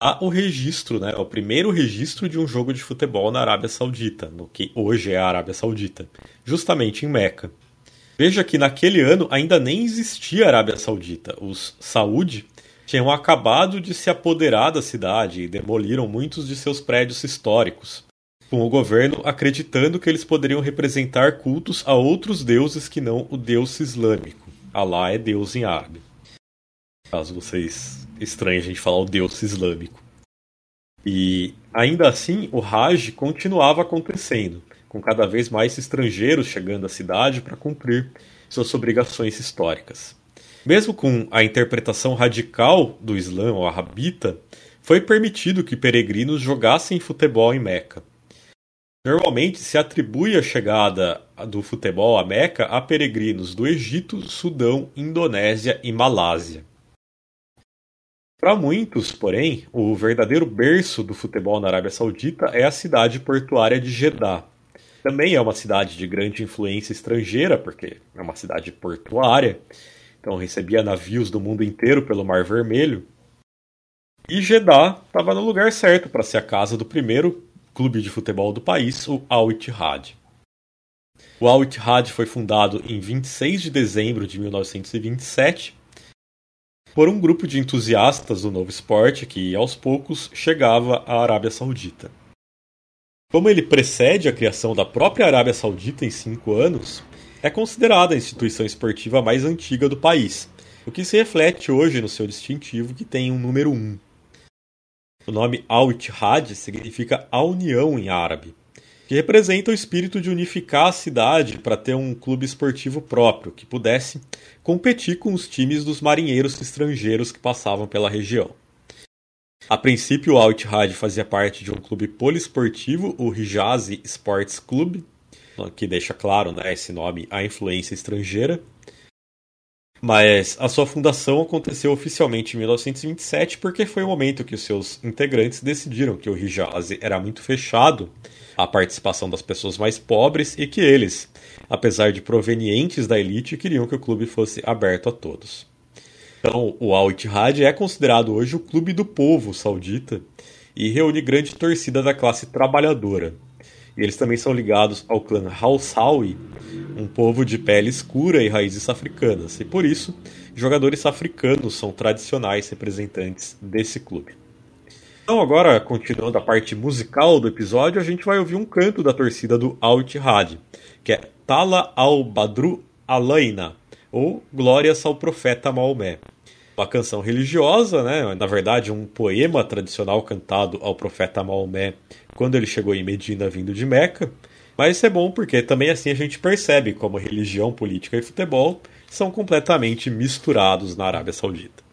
há o registro, né, o primeiro registro de um jogo de futebol na Arábia Saudita, no que hoje é a Arábia Saudita, justamente em Meca. Veja que naquele ano ainda nem existia a Arábia Saudita. Os Saúde tinham acabado de se apoderar da cidade e demoliram muitos de seus prédios históricos, com o governo acreditando que eles poderiam representar cultos a outros deuses que não o deus islâmico. Alá é deus em árabe. Caso vocês estranho a gente falar o Deus islâmico. E ainda assim, o Hajj continuava acontecendo, com cada vez mais estrangeiros chegando à cidade para cumprir suas obrigações históricas. Mesmo com a interpretação radical do Islã ou arabita, foi permitido que peregrinos jogassem futebol em Meca. Normalmente se atribui a chegada do futebol a Meca a peregrinos do Egito, Sudão, Indonésia e Malásia. Para muitos, porém, o verdadeiro berço do futebol na Arábia Saudita é a cidade portuária de Jeddah. Também é uma cidade de grande influência estrangeira, porque é uma cidade portuária, então recebia navios do mundo inteiro pelo Mar Vermelho. E Jeddah estava no lugar certo para ser a casa do primeiro clube de futebol do país, o Al Ittihad. O Al Ittihad foi fundado em 26 de dezembro de 1927 por um grupo de entusiastas do novo esporte que, aos poucos, chegava à Arábia Saudita. Como ele precede a criação da própria Arábia Saudita em cinco anos, é considerada a instituição esportiva mais antiga do país, o que se reflete hoje no seu distintivo que tem um número 1. O nome Al-Ittihad significa a união em árabe, que representa o espírito de unificar a cidade para ter um clube esportivo próprio que pudesse competir com os times dos marinheiros estrangeiros que passavam pela região. A princípio, o Al-Ittihad fazia parte de um clube poliesportivo, o Hijazi Sports Club, que deixa claro né, esse nome, a influência estrangeira. Mas a sua fundação aconteceu oficialmente em 1927 porque foi o momento que os seus integrantes decidiram que o Hijazi era muito fechado à participação das pessoas mais pobres e que eles, apesar de provenientes da elite, queriam que o clube fosse aberto a todos. Então, o Al Ittihad é considerado hoje o clube do povo saudita e reúne grande torcida da classe trabalhadora. E eles também são ligados ao clã Hausawi, um povo de pele escura e raízes africanas, e por isso, jogadores africanos são tradicionais representantes desse clube. Então, agora, continuando a parte musical do episódio, a gente vai ouvir um canto da torcida do Al Ittihad, que é Tala al-Badru Alaina, ou Glórias ao Profeta Maomé uma canção religiosa, né? Na verdade, um poema tradicional cantado ao profeta Maomé quando ele chegou em Medina vindo de Meca. Mas isso é bom porque também assim a gente percebe como religião, política e futebol são completamente misturados na Arábia Saudita.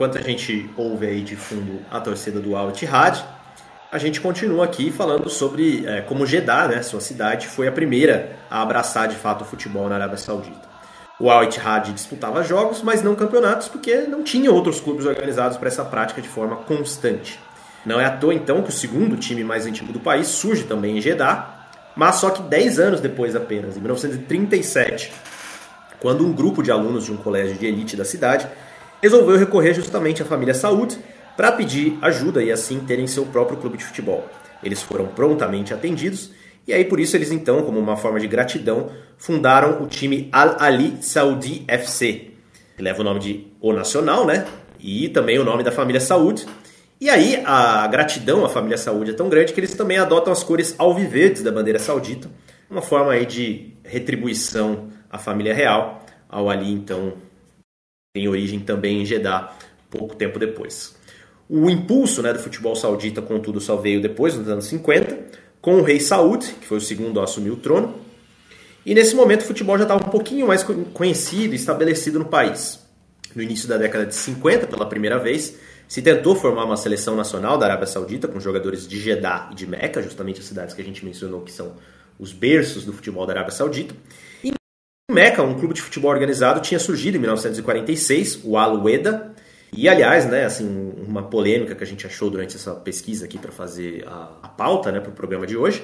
Enquanto a gente ouve aí de fundo a torcida do Al Ittihad, a gente continua aqui falando sobre é, como Jeddah, né, sua cidade, foi a primeira a abraçar de fato o futebol na Arábia Saudita. O Al Ittihad disputava jogos, mas não campeonatos, porque não tinha outros clubes organizados para essa prática de forma constante. Não é à toa então que o segundo time mais antigo do país surge também em Jeddah, mas só que 10 anos depois apenas, em 1937, quando um grupo de alunos de um colégio de elite da cidade resolveu recorrer justamente à família Saud para pedir ajuda e assim terem seu próprio clube de futebol. Eles foram prontamente atendidos e aí por isso eles então, como uma forma de gratidão, fundaram o time Al Ali Saudi FC, que leva o nome de O Nacional, né? E também o nome da família Saud. E aí a gratidão à família Saud é tão grande que eles também adotam as cores alviverdes da bandeira saudita, uma forma aí de retribuição à família real. Ao Ali então tem origem também em Jeddah, pouco tempo depois. O impulso né, do futebol saudita, contudo, só veio depois, nos anos 50, com o rei Saud, que foi o segundo a assumir o trono. E nesse momento o futebol já estava um pouquinho mais conhecido e estabelecido no país. No início da década de 50, pela primeira vez, se tentou formar uma seleção nacional da Arábia Saudita com jogadores de Jeddah e de Meca, justamente as cidades que a gente mencionou que são os berços do futebol da Arábia Saudita. E Meca, um clube de futebol organizado, tinha surgido em 1946, o Al-Weda. E, aliás, né, assim, uma polêmica que a gente achou durante essa pesquisa aqui para fazer a, a, pauta né, para o programa de hoje.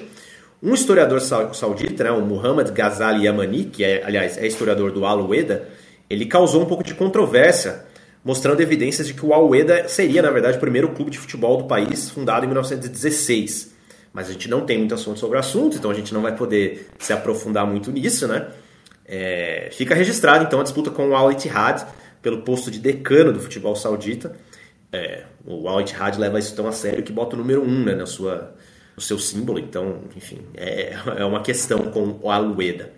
Um historiador saudita, né, o Muhammad Ghazali Yamani, que é, aliás, é historiador do Al-Weda, ele causou um pouco de controvérsia, mostrando evidências de que o Al-Weda seria, na verdade, o primeiro clube de futebol do país, fundado em 1916. Mas a gente não tem muito assunto sobre o assunto, então a gente não vai poder se aprofundar muito nisso, né? É, fica registrado então a disputa com o Al Ittihad pelo posto de decano do futebol saudita. É, o Al Ittihad leva isso tão a sério que bota o número 1 um, né, na sua, no seu símbolo. Então, enfim, é, é uma questão com o Al-Ueda.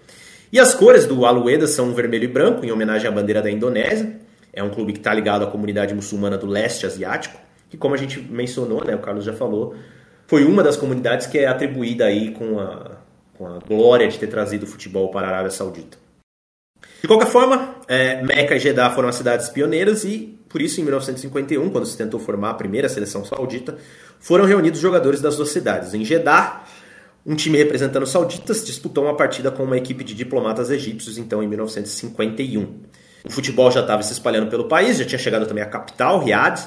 E as cores do Al-Ueda são vermelho e branco, em homenagem à bandeira da Indonésia. É um clube que está ligado à comunidade muçulmana do leste asiático, que como a gente mencionou, né, o Carlos já falou, foi uma das comunidades que é atribuída aí com a, com a glória de ter trazido o futebol para a Arábia Saudita. De qualquer forma, é, Meca e Jeddah foram as cidades pioneiras e, por isso, em 1951, quando se tentou formar a primeira seleção saudita, foram reunidos jogadores das duas cidades. Em Jeddah, um time representando os sauditas disputou uma partida com uma equipe de diplomatas egípcios, então em 1951. O futebol já estava se espalhando pelo país, já tinha chegado também à capital, Riad,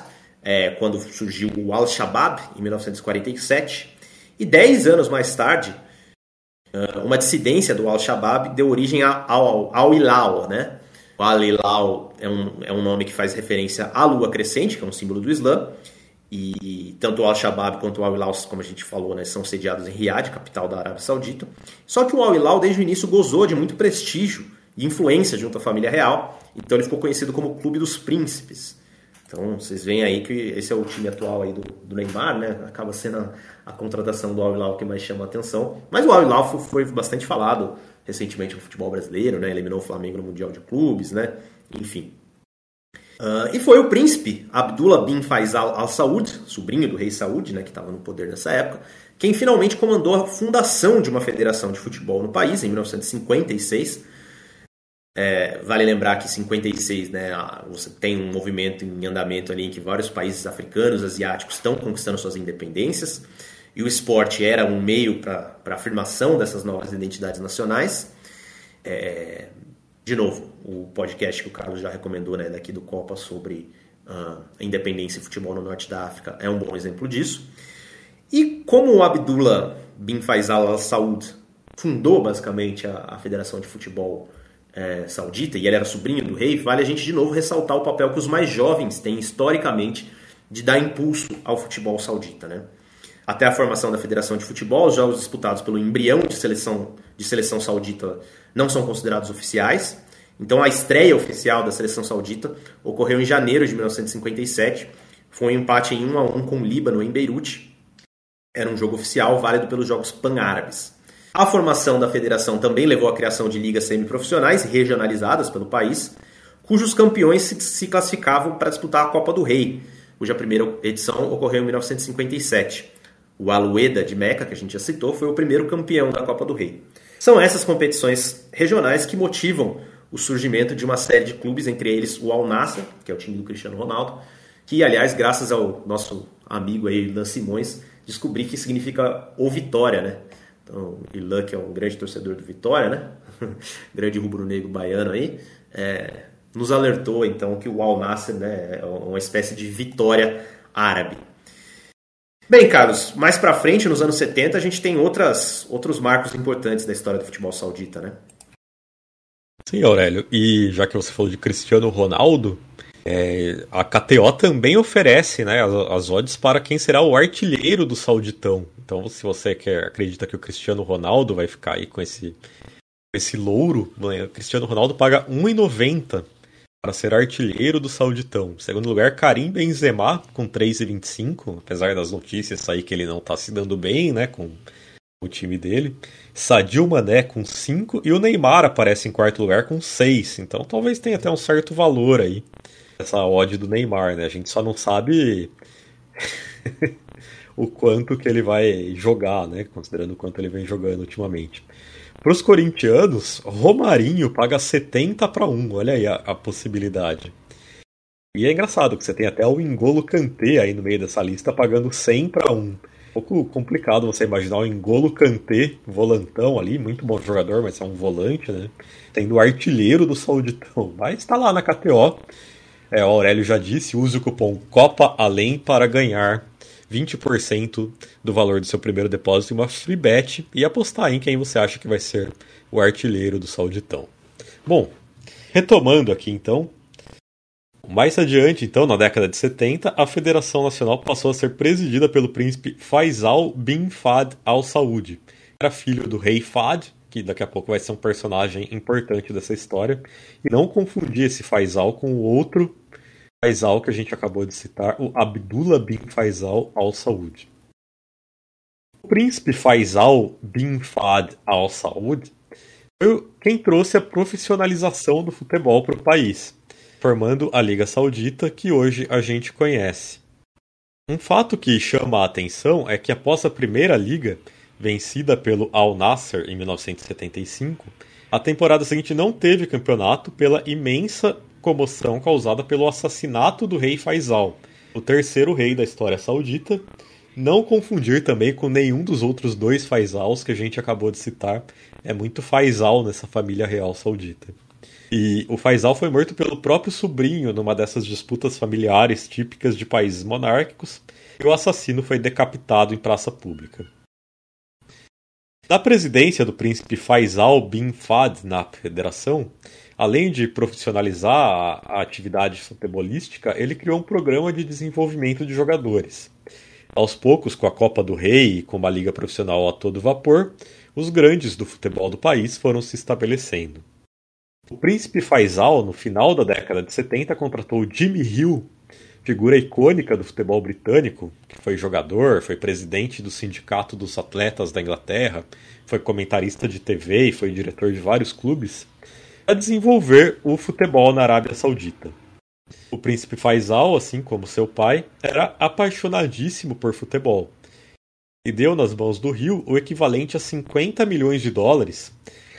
é, quando surgiu o Al-Shabaab, em 1947. E 10 anos mais tarde, uma dissidência do Al-Shabaab deu origem ao Al-Hilal, né? O Al-Hilal é um, é um nome que faz referência à lua crescente, que é um símbolo do Islã. E tanto o Al-Shabaab quanto o Al-Hilal, como a gente falou, né, são sediados em Riad, capital da Arábia Saudita. Só que o Al-Hilal, desde o início, gozou de muito prestígio e influência junto à família real. Então ele ficou conhecido como Clube dos Príncipes. Então vocês veem aí que esse é o time atual aí do, do Neymar, né? Acaba sendo a, a contratação do Al-Hilal que mais chama a atenção. Mas o Al-Hilal foi, foi bastante falado recentemente no futebol brasileiro, né? Eliminou o Flamengo no Mundial de Clubes, né? Enfim, Uh, e foi o príncipe Abdullah bin Faisal al Saud, sobrinho do rei Saud, né, que estava no poder nessa época, quem finalmente comandou a fundação de uma federação de futebol no país em 1956. É, vale lembrar que em 56 né, você tem um movimento em andamento ali em que vários países africanos, asiáticos estão conquistando suas independências e o esporte era um meio para a afirmação dessas novas identidades nacionais. É, de novo, o podcast que o Carlos já recomendou, né, daqui do Copa sobre uh, a independência e futebol no norte da África é um bom exemplo disso. E como o Abdullah bin Faisal Al Saud fundou basicamente a, a Federação de Futebol é, Saudita e ele era sobrinho do rei, vale a gente de novo ressaltar o papel que os mais jovens têm historicamente de dar impulso ao futebol saudita, né? Até a formação da Federação de Futebol, os jogos disputados pelo embrião de seleção, de seleção saudita não são considerados oficiais. Então a estreia oficial da seleção saudita ocorreu em janeiro de 1957. Foi um empate em 1 a 1 com o Líbano em Beirute. Era um jogo oficial válido pelos Jogos Pan-Árabes. A formação da federação também levou à criação de ligas semiprofissionais regionalizadas pelo país, cujos campeões se classificavam para disputar a Copa do Rei, cuja primeira edição ocorreu em 1957. O Alueda de Meca, que a gente já citou, foi o primeiro campeão da Copa do Rei. São essas competições regionais que motivam o surgimento de uma série de clubes, entre eles o Al Nassr, que é o time do Cristiano Ronaldo, que, aliás, graças ao nosso amigo aí, Ilan Simões, descobri que significa o Vitória, né? Então, Ilan, que é um grande torcedor do Vitória, né? grande rubro-negro baiano aí, é, nos alertou, então, que o Al Nassr né, é uma espécie de vitória árabe. Bem, Carlos, mais para frente, nos anos 70, a gente tem outras, outros marcos importantes da história do futebol saudita, né? Sim, Aurélio. E já que você falou de Cristiano Ronaldo, é, a KTO também oferece né, as, as, odds para quem será o artilheiro do Sauditão. Então, se você quer, acredita que o Cristiano Ronaldo vai ficar aí com esse, esse louro, né, o Cristiano Ronaldo paga 1,90 para ser artilheiro do Sauditão. Segundo lugar, Karim Benzema com 3,25, apesar das notícias aí que ele não está se dando bem, né, com o time dele. Sadio Mané com 5 e o Neymar aparece em quarto lugar com 6. Então talvez tenha até um certo valor aí essa odd do Neymar, né? A gente só não sabe o quanto que ele vai jogar, né, considerando o quanto ele vem jogando ultimamente. Para os corintianos, Romarinho paga 70 para 1. Olha aí a, a, possibilidade. E é engraçado que você tem até o Engolo Kanté aí no meio dessa lista pagando 100 para 1. Um pouco complicado você imaginar o Engolo Kanté, volantão ali, muito bom jogador, mas é um volante, né? Tendo artilheiro do Sauditão. Mas está lá na KTO. É, o Aurélio já disse, use o cupom Copa Além para ganhar 20% do valor do seu primeiro depósito em uma free bet e apostar em quem você acha que vai ser o artilheiro do Sauditão. Bom, retomando aqui então, mais adiante, então, na década de 70, a Federação Nacional passou a ser presidida pelo príncipe Faisal bin Fad Al Saud. Era filho do rei Fad, que daqui a pouco vai ser um personagem importante dessa história, e não confundir esse Faisal com o outro Faisal que a gente acabou de citar, o Abdullah bin Faisal Al Saud. O príncipe Faisal bin Fad Al Saud foi quem trouxe a profissionalização do futebol para o país, formando a Liga Saudita que hoje a gente conhece. Um fato que chama a atenção é que após a primeira liga, vencida pelo Al Nasser em 1975, a temporada seguinte não teve campeonato pela imensa comoção causada pelo assassinato do rei Faisal, o terceiro rei da história saudita. Não confundir também com nenhum dos outros dois Faisals que a gente acabou de citar. É muito Faisal nessa família real saudita. E o Faisal foi morto pelo próprio sobrinho numa dessas disputas familiares típicas de países monárquicos, e o assassino foi decapitado em praça pública. Na presidência do príncipe Faisal bin Fad na federação, além de profissionalizar a, a atividade futebolística, ele criou um programa de desenvolvimento de jogadores. Aos poucos, com a Copa do Rei e com uma liga profissional a todo vapor, os grandes do futebol do país foram se estabelecendo. O príncipe Faisal, no final da década de 70, contratou Jimmy Hill, figura icônica do futebol britânico, que foi jogador, foi presidente do Sindicato dos Atletas da Inglaterra, foi comentarista de TV e foi diretor de vários clubes, a desenvolver o futebol na Arábia Saudita. O príncipe Faisal, assim como seu pai, era apaixonadíssimo por futebol e deu nas mãos do Rio o equivalente a 50 milhões de dólares,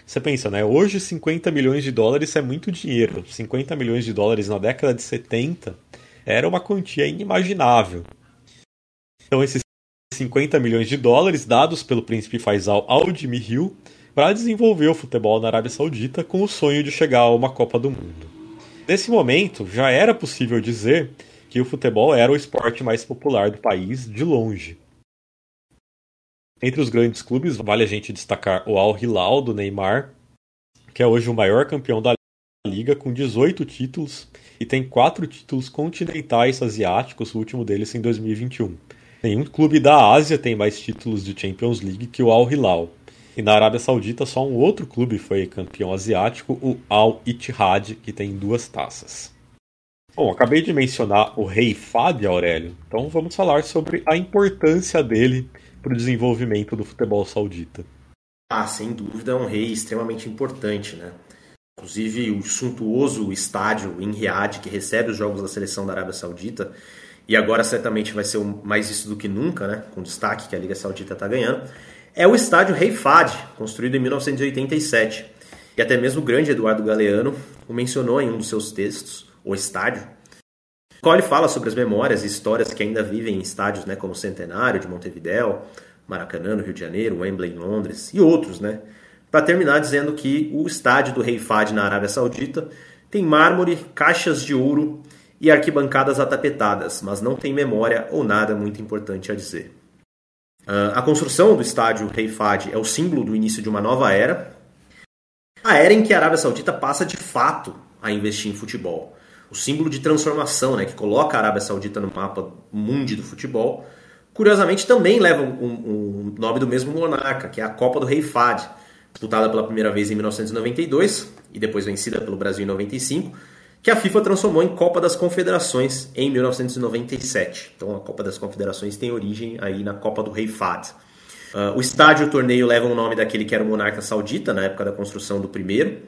você pensa, né? Hoje 50 milhões de dólares é muito dinheiro. 50 milhões de dólares na década de 70 era uma quantia inimaginável. Então esses 50 milhões de dólares dados pelo príncipe Faisal ao Jimmy Hill para desenvolver o futebol na Arábia Saudita com o sonho de chegar a uma Copa do Mundo. Nesse momento, já era possível dizer que o futebol era o esporte mais popular do país de longe. Entre os grandes clubes, vale a gente destacar o Al Hilal do Neymar, que é hoje o maior campeão da liga com 18 títulos e tem quatro títulos continentais asiáticos, o último deles em 2021. Nenhum clube da Ásia tem mais títulos de Champions League que o Al Hilal. E na Arábia Saudita só um outro clube foi campeão asiático, o Al Ittihad, que tem duas taças. Bom, acabei de mencionar o rei Fad Aurélio, então vamos falar sobre a importância dele para o desenvolvimento do futebol saudita. Ah, sem dúvida é um rei extremamente importante, né? Inclusive o suntuoso estádio em Riad, que recebe os jogos da seleção da Arábia Saudita, e agora certamente vai ser mais isso do que nunca, né? Com destaque que a Liga Saudita está ganhando, é o estádio Rei Fad, construído em 1987. E até mesmo o grande Eduardo Galeano o mencionou em um dos seus textos, o estádio, ele fala sobre as memórias e histórias que ainda vivem em estádios né, como o Centenário de Montevidéu, Maracanã no Rio de Janeiro, Wembley em Londres e outros, né? Para terminar dizendo que o estádio do Rei Fad na Arábia Saudita tem mármore, caixas de ouro e arquibancadas atapetadas, mas não tem memória ou nada muito importante a dizer. Uh, a construção do estádio Rei Fad é o símbolo do início de uma nova era, a era em que a Arábia Saudita passa de fato a investir em futebol. O símbolo de transformação, né, que coloca a Arábia Saudita no mapa mundi do futebol, curiosamente também leva um, um, nome do mesmo monarca, que é a Copa do Rei Fad, disputada pela primeira vez em 1992 e depois vencida pelo Brasil em 95, que a FIFA transformou em Copa das Confederações em 1997. Então a Copa das Confederações tem origem aí na Copa do Rei Fad. Uh, o estádio o torneio leva o nome daquele que era o monarca saudita na época da construção do primeiro.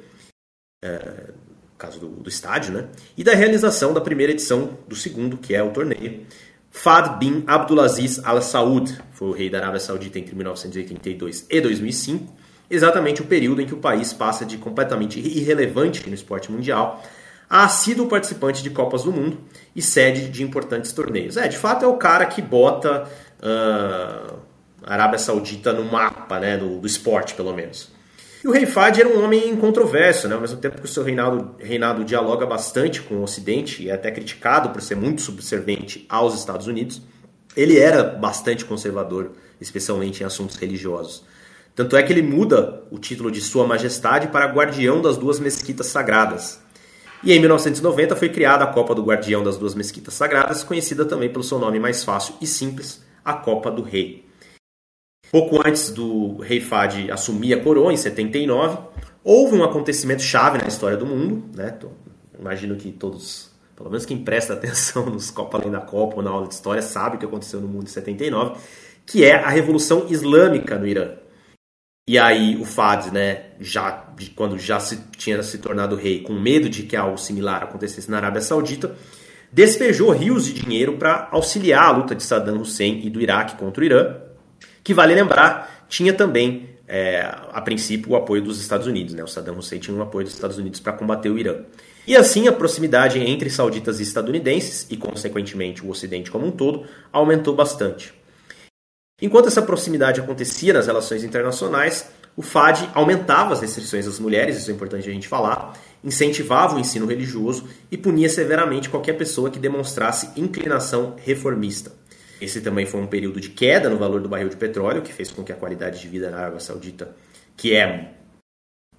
Uh, caso do, do, estádio, né? E da realização da primeira edição do segundo, que é o torneio. Fad bin Abdulaziz Al Saud foi o rei da Arábia Saudita entre 1982 e 2005, exatamente o período em que o país passa de completamente irrelevante no esporte mundial assíduo participante de Copas do Mundo e sede de importantes torneios. É, de fato é o cara que bota uh, a Arábia Saudita no mapa né, do, do esporte, pelo menos. E o rei Fad era um homem controverso, né? ao mesmo tempo que o seu reinado, reinado dialoga bastante com o Ocidente e é até criticado por ser muito subservente aos Estados Unidos. Ele era bastante conservador, especialmente em assuntos religiosos. Tanto é que ele muda o título de Sua Majestade para Guardião das Duas Mesquitas Sagradas. E em 1990 foi criada a Copa do Guardião das Duas Mesquitas Sagradas, conhecida também pelo seu nome mais fácil e simples, a Copa do Rei. Pouco antes do rei Fad assumir a coroa, em 79, houve um acontecimento chave na história do mundo. Né? Imagino que todos, pelo menos quem presta atenção nos Copa Além da Copa ou na aula de história, sabe o que aconteceu no mundo em 79, que é a Revolução Islâmica no Irã. E aí o Fad, né, já, quando já se, tinha se tornado rei, com medo de que algo similar acontecesse na Arábia Saudita, despejou rios de dinheiro para auxiliar a luta de Saddam Hussein e do Iraque contra o Irã, que vale lembrar, tinha também, é, a princípio, o apoio dos Estados Unidos. Né? O Saddam Hussein tinha um apoio dos Estados Unidos para combater o Irã. E assim a proximidade entre sauditas e estadunidenses, e consequentemente o Ocidente como um todo, aumentou bastante. Enquanto essa proximidade acontecia nas relações internacionais, o FAD aumentava as restrições às mulheres, isso é importante a gente falar, incentivava o ensino religioso e punia severamente qualquer pessoa que demonstrasse inclinação reformista. Esse também foi um período de queda no valor do barril de petróleo, que fez com que a qualidade de vida na Arábia Saudita, que é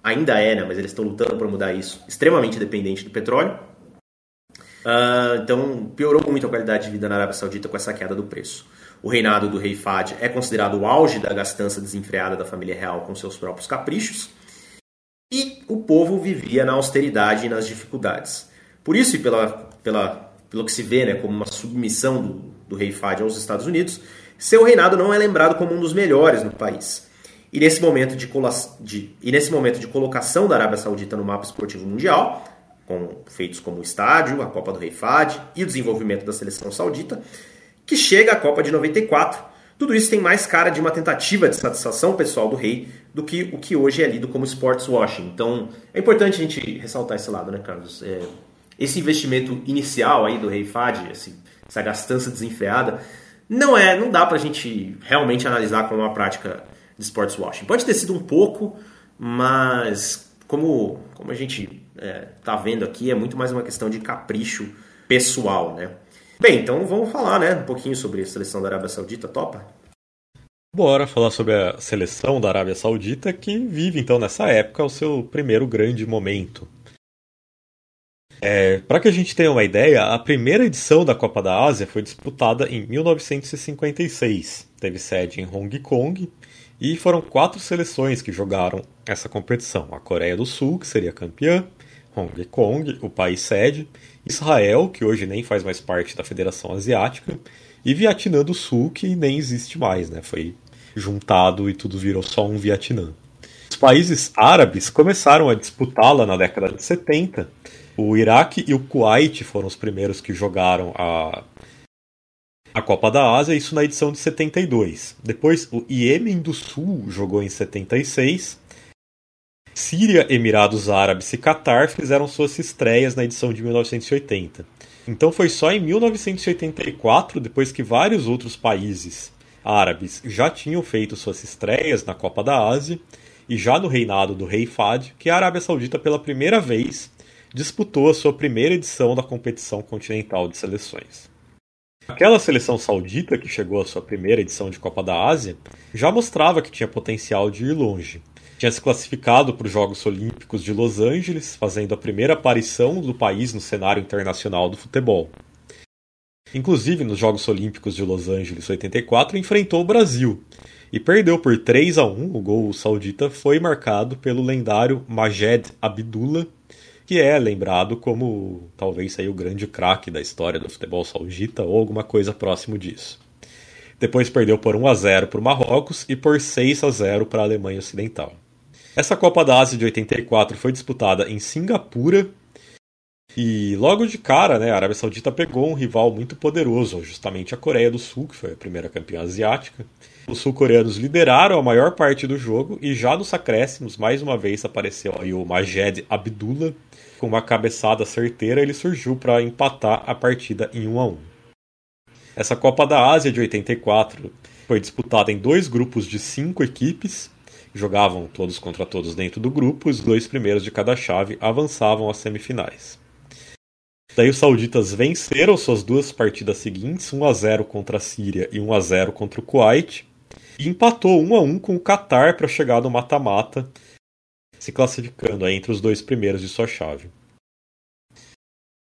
ainda é, né, mas eles estão lutando para mudar isso, extremamente dependente do petróleo. Uh, então piorou muito a qualidade de vida na Arábia Saudita com essa queda do preço. O reinado do rei Fad é considerado o auge da gastança desenfreada da família real com seus próprios caprichos. E o povo vivia na austeridade e nas dificuldades. Por isso, e pela, pela, pelo que se vê né, como uma submissão do, do rei Fad aos Estados Unidos, seu reinado não é lembrado como um dos melhores no país. E nesse momento de, de, e nesse momento de colocação da Arábia Saudita no mapa esportivo mundial, com feitos como o estádio, a Copa do Rei Fad e o desenvolvimento da seleção saudita, que chega à Copa de 94. Tudo isso tem mais cara de uma tentativa de satisfação pessoal do rei do que o que hoje é lido como sports washing. Então, é importante a gente ressaltar esse lado, né, Carlos? É, esse investimento inicial aí do rei Fad, esse, essa gastança desenfreada, não é, não dá pra gente realmente analisar como uma prática de sports washing. Pode ter sido um pouco, mas como, como a gente é, tá vendo aqui, é muito mais uma questão de capricho pessoal, né? Bem, então vamos falar, né, um pouquinho sobre a seleção da Arábia Saudita, topa? Bora falar sobre a seleção da Arábia Saudita que vive então nessa época o seu primeiro grande momento. É, Para que a gente tenha uma ideia, a primeira edição da Copa da Ásia foi disputada em 1956. Teve sede em Hong Kong e foram quatro seleções que jogaram essa competição: a Coreia do Sul, que seria campeã, Hong Kong, o país sede, Israel, que hoje nem faz mais parte da Federação Asiática, e Vietnã do Sul, que nem existe mais, né? Foi juntado e tudo virou só um Vietnã. Os países árabes começaram a disputá-la na década de 70. O Iraque e o Kuwait foram os primeiros que jogaram a, a Copa da Ásia, isso na edição de 72. Depois, o Iêmen do Sul jogou em 76 Síria, Emirados Árabes e Catar fizeram suas estreias na edição de 1980. Então foi só em 1984, depois que vários outros países árabes já tinham feito suas estreias na Copa da Ásia e já no reinado do rei Fad, que a Arábia Saudita pela primeira vez disputou a sua primeira edição da competição continental de seleções. Aquela seleção saudita que chegou à sua primeira edição de Copa da Ásia já mostrava que tinha potencial de ir longe tinha se classificado para os Jogos Olímpicos de Los Angeles, fazendo a primeira aparição do país no cenário internacional do futebol. Inclusive, nos Jogos Olímpicos de Los Angeles 84, enfrentou o Brasil e perdeu por 3 a 1. O gol saudita foi marcado pelo lendário Majed Abdullah, que é lembrado como talvez aí o grande craque da história do futebol saudita ou alguma coisa próximo disso. Depois perdeu por 1 a 0 para o Marrocos e por 6 a 0 para a Alemanha Ocidental. Essa Copa da Ásia de 84 foi disputada em Singapura. E logo de cara, né, a Arábia Saudita pegou um rival muito poderoso, justamente a Coreia do Sul, que foi a primeira campeã asiática. Os sul-coreanos lideraram a maior parte do jogo e já nos acréscimos, mais uma vez apareceu aí o Majed Abdullah. Com uma cabeçada certeira, ele surgiu para empatar a partida em 1 a 1. Essa Copa da Ásia de 84 foi disputada em dois grupos de cinco equipes, jogavam todos contra todos dentro do grupo, os dois primeiros de cada chave avançavam às semifinais. Daí os sauditas venceram suas duas partidas seguintes, 1 a 0 contra a Síria e 1 a 0 contra o Kuwait, e empatou 1 a 1 com o Qatar para chegar no mata-mata, se classificando entre os dois primeiros de sua chave.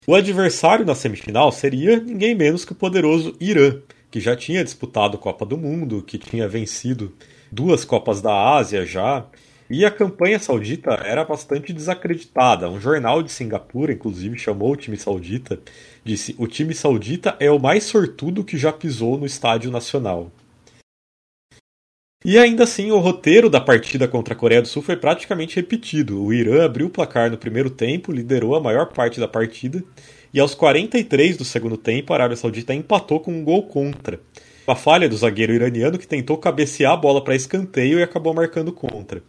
O adversário na semifinal seria ninguém menos que o poderoso Irã, que já tinha disputado a Copa do Mundo, que tinha vencido duas Copas da Ásia já. E a campanha saudita era bastante desacreditada. Um jornal de Singapura, inclusive, chamou o time saudita, disse: o time saudita é o mais sortudo que já pisou no estádio nacional. E ainda assim, o roteiro da partida contra a Coreia do Sul foi praticamente repetido. O Irã abriu o placar no primeiro tempo, liderou a maior parte da partida, e aos 43 do segundo tempo, a Arábia Saudita empatou com um gol contra. Uma falha do zagueiro iraniano que tentou cabecear a bola para escanteio e acabou marcando contra.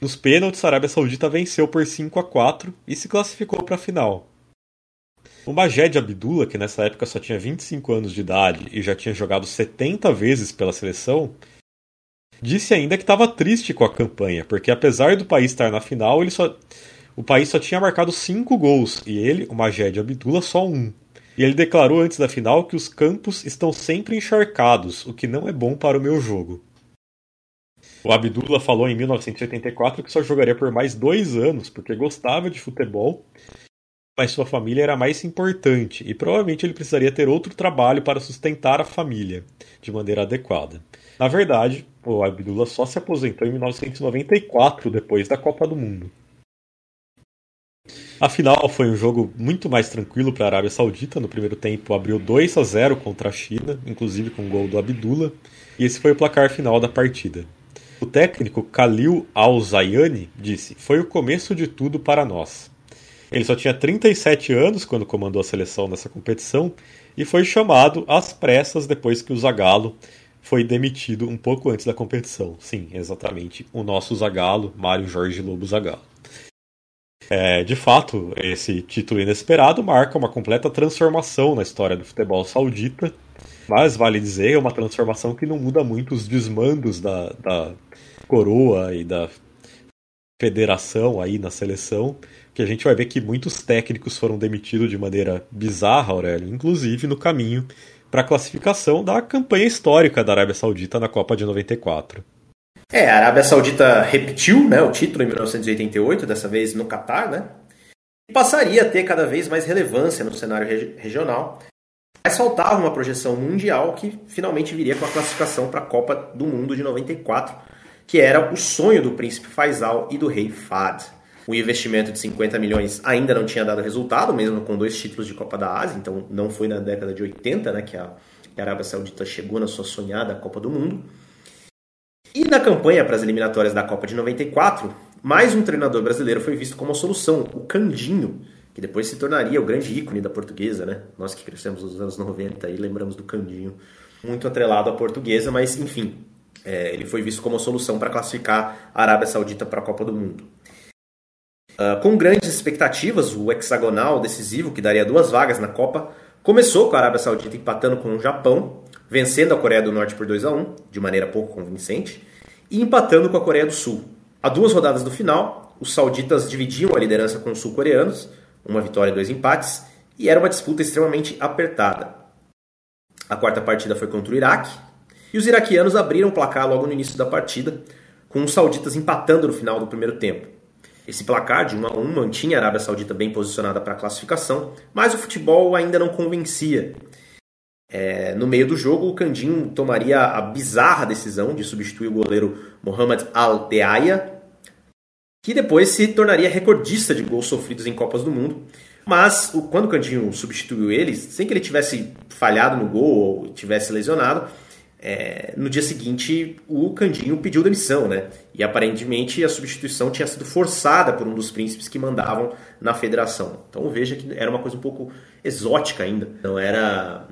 Nos pênaltis, a Arábia Saudita venceu por 5 a 4 e se classificou para a final. O Majed Abdullah, que nessa época só tinha 25 anos de idade e já tinha jogado 70 vezes pela seleção, disse ainda que estava triste com a campanha, porque apesar do país estar na final, ele só o país só tinha marcado cinco gols e ele, o Majed Abdullah, só um. E ele declarou antes da final que os campos estão sempre encharcados, o que não é bom para o meu jogo. O Abdullah falou em 1984 que só jogaria por mais dois anos porque gostava de futebol, mas sua família era mais importante e provavelmente ele precisaria ter outro trabalho para sustentar a família de maneira adequada. Na verdade, o Abdullah só se aposentou em 1994, depois da Copa do Mundo. A final foi um jogo muito mais tranquilo para a Arábia Saudita. No primeiro tempo abriu 2 a 0 contra a China, inclusive com o gol do Abdullah, e esse foi o placar final da partida. O técnico Khalil Al-Zayani disse: Foi o começo de tudo para nós. Ele só tinha 37 anos quando comandou a seleção nessa competição e foi chamado às pressas depois que o Zagallo foi demitido um pouco antes da competição. Sim, exatamente. O nosso Zagallo, Mário Jorge Lobo Zagallo. É, de fato, esse título inesperado marca uma completa transformação na história do futebol saudita, mas vale dizer, é uma transformação que não muda muito os desmandos da, da coroa e da federação aí na seleção, que a gente vai ver que muitos técnicos foram demitidos de maneira bizarra, Aurélio, inclusive no caminho para a classificação da campanha histórica da Arábia Saudita na Copa de 94. É, a Arábia Saudita repetiu né, o título em 1988, dessa vez no Catar, né? E passaria a ter cada vez mais relevância no cenário regi regional. Mas faltava uma projeção mundial que finalmente viria com a classificação para a Copa do Mundo de 94, que era o sonho do príncipe Faisal e do rei Fahd. O investimento de 50 milhões ainda não tinha dado resultado, mesmo com dois títulos de Copa da Ásia, então não foi na década de 80 né, que a Arábia Saudita chegou na sua sonhada Copa do Mundo. E na campanha para as eliminatórias da Copa de 94, mais um treinador brasileiro foi visto como a solução, o Candinho, que depois se tornaria o grande ícone da portuguesa, né? Nós que crescemos nos anos 90 e lembramos do Candinho, muito atrelado à portuguesa, mas enfim, é, ele foi visto como a solução para classificar a Arábia Saudita para a Copa do Mundo. Uh, com grandes expectativas, o hexagonal decisivo, que daria duas vagas na Copa, começou com a Arábia Saudita empatando com o Japão vencendo a Coreia do Norte por 2 a 1 de maneira pouco convincente, e empatando com a Coreia do Sul. A duas rodadas do final, os sauditas dividiam a liderança com os sul-coreanos, uma vitória e dois empates, e era uma disputa extremamente apertada. A quarta partida foi contra o Iraque, e os iraquianos abriram o placar logo no início da partida, com os sauditas empatando no final do primeiro tempo. Esse placar de 1 a 1 mantinha a Arábia Saudita bem posicionada para a classificação, mas o futebol ainda não convencia. É, no meio do jogo, o Candinho tomaria a bizarra decisão de substituir o goleiro Mohamed Al-Deaya, que depois se tornaria recordista de gols sofridos em Copas do Mundo. Mas quando o Candinho substituiu ele, sem que ele tivesse falhado no gol ou tivesse lesionado, é, no dia seguinte o Candinho pediu demissão, né? E aparentemente a substituição tinha sido forçada por um dos príncipes que mandavam na federação. Então veja que era uma coisa um pouco exótica ainda. Não era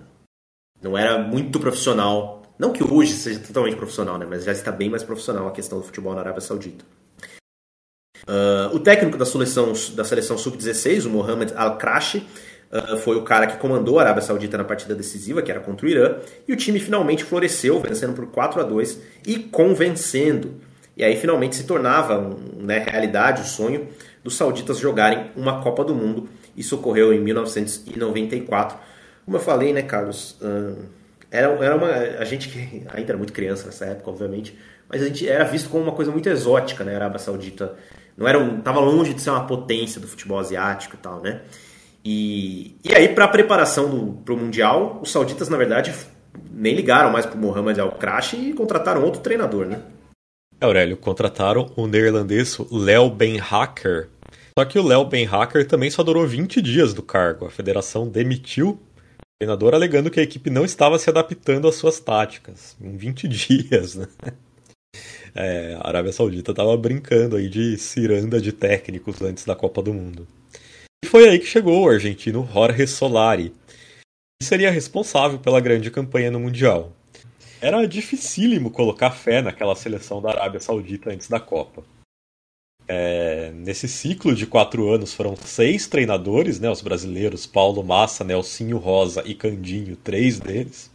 não era muito profissional. Não que hoje seja totalmente profissional, né? Mas já está bem mais profissional a questão do futebol na Arábia Saudita. Uh, o técnico da seleção, da seleção sub-16, o Mohamed Al-Krashi, uh, foi o cara que comandou a Arábia Saudita na partida decisiva, que era contra o Irã, e o time finalmente floresceu, vencendo por 4 a 2 e convencendo. E aí finalmente se tornava né, realidade o sonho dos sauditas jogarem uma Copa do Mundo. Isso ocorreu em 1994 como eu falei, né, Carlos? era, era uma. A gente que ainda era muito criança nessa época, obviamente, mas a gente era visto como uma coisa muito exótica, né? A Arábia Saudita. Não era um, tava longe de ser uma potência do futebol asiático e tal, né? E, e aí, para a preparação para o Mundial, os sauditas, na verdade, nem ligaram mais para o Mohamed Al-Crash e contrataram outro treinador, né? Aurélio, contrataram o neerlandês Léo Ben Hacker. Só que o Léo Ben Hacker também só durou 20 dias do cargo. A federação demitiu treinador alegando que a equipe não estava se adaptando às suas táticas. Em 20 dias, né? É, a Arábia Saudita estava brincando aí de ciranda de técnicos antes da Copa do Mundo. E foi aí que chegou o argentino Jorge Solari, que seria responsável pela grande campanha no Mundial. Era dificílimo colocar fé naquela seleção da Arábia Saudita antes da Copa. É, nesse ciclo de quatro anos foram seis treinadores, né, os brasileiros Paulo Massa, Nelsinho Rosa e Candinho, três deles.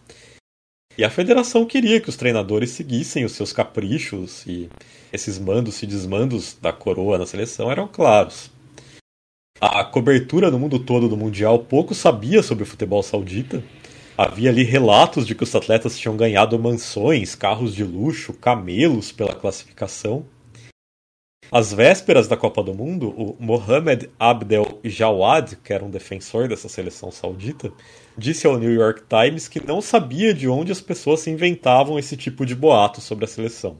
E a federação queria que os treinadores seguissem os seus caprichos e esses mandos e desmandos da coroa na seleção eram claros. a cobertura no mundo todo do Mundial pouco sabia sobre o futebol saudita. Havia ali relatos de que os atletas tinham ganhado mansões, carros de luxo, camelos pela classificação. Às vésperas da Copa do Mundo, o Mohamed Abdel Jawad, que era um defensor dessa seleção saudita, disse ao New York Times que não sabia de onde as pessoas inventavam esse tipo de boato sobre a seleção.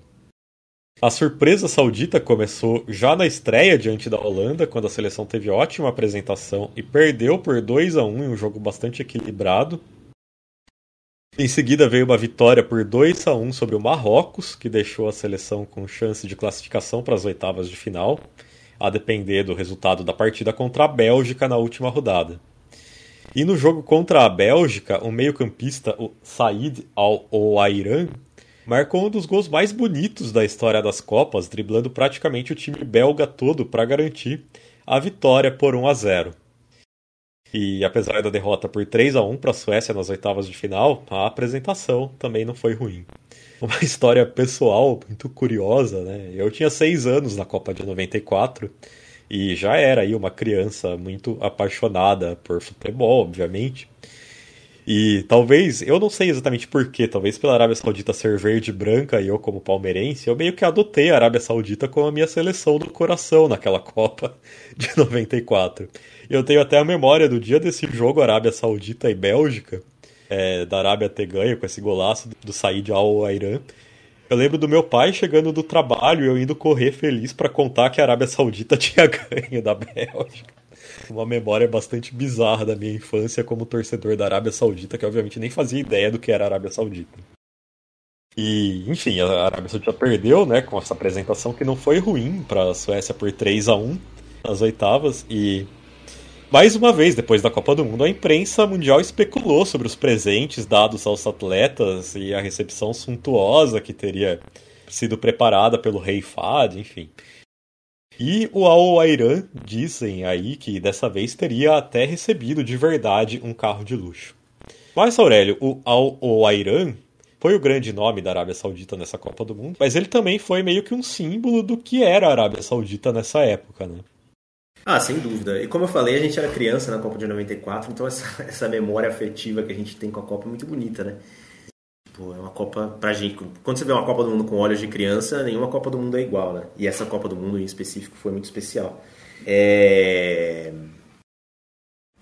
A surpresa saudita começou já na estreia diante da Holanda, quando a seleção teve ótima apresentação e perdeu por 2 a 1 em um jogo bastante equilibrado. Em seguida veio uma vitória por 2 a 1 sobre o Marrocos, que deixou a seleção com chance de classificação para as oitavas de final, a depender do resultado da partida contra a Bélgica na última rodada. E no jogo contra a Bélgica, o meio-campista, Said Al-Ouairan, marcou um dos gols mais bonitos da história das Copas, driblando praticamente o time belga todo para garantir a vitória por 1 a 0. E apesar da derrota por 3 a 1 para a Suécia nas oitavas de final, a apresentação também não foi ruim. Uma história pessoal muito curiosa, né? Eu tinha 6 anos na Copa de 94 e já era aí uma criança muito apaixonada por futebol, obviamente. E talvez, eu não sei exatamente porquê, talvez pela Arábia Saudita ser verde e branca e eu como palmeirense, eu meio que adotei a Arábia Saudita como a minha seleção do coração naquela Copa de 94. Eu tenho até a memória do dia desse jogo Arábia Saudita e Bélgica, é, da Arábia ter ganho com esse golaço do Said Al-Airan. Eu lembro do meu pai chegando do trabalho e eu indo correr feliz para contar que a Arábia Saudita tinha ganho da Bélgica uma memória bastante bizarra da minha infância como torcedor da Arábia Saudita, que obviamente nem fazia ideia do que era a Arábia Saudita. E, enfim, a Arábia Saudita perdeu, né, com essa apresentação que não foi ruim para a Suécia por 3 a 1 nas oitavas e mais uma vez, depois da Copa do Mundo, a imprensa mundial especulou sobre os presentes dados aos atletas e a recepção suntuosa que teria sido preparada pelo rei Fad, enfim. E o Al-Airan dizem aí que dessa vez teria até recebido de verdade um carro de luxo. Mas, Aurélio, o Al-Airan foi o grande nome da Arábia Saudita nessa Copa do Mundo, mas ele também foi meio que um símbolo do que era a Arábia Saudita nessa época, né? Ah, sem dúvida. E como eu falei, a gente era criança na Copa de 94, então essa, essa memória afetiva que a gente tem com a Copa é muito bonita, né? Tipo, é uma Copa pra gente. Quando você vê uma Copa do Mundo com olhos de criança, nenhuma Copa do Mundo é igual, né? E essa Copa do Mundo em específico foi muito especial. É...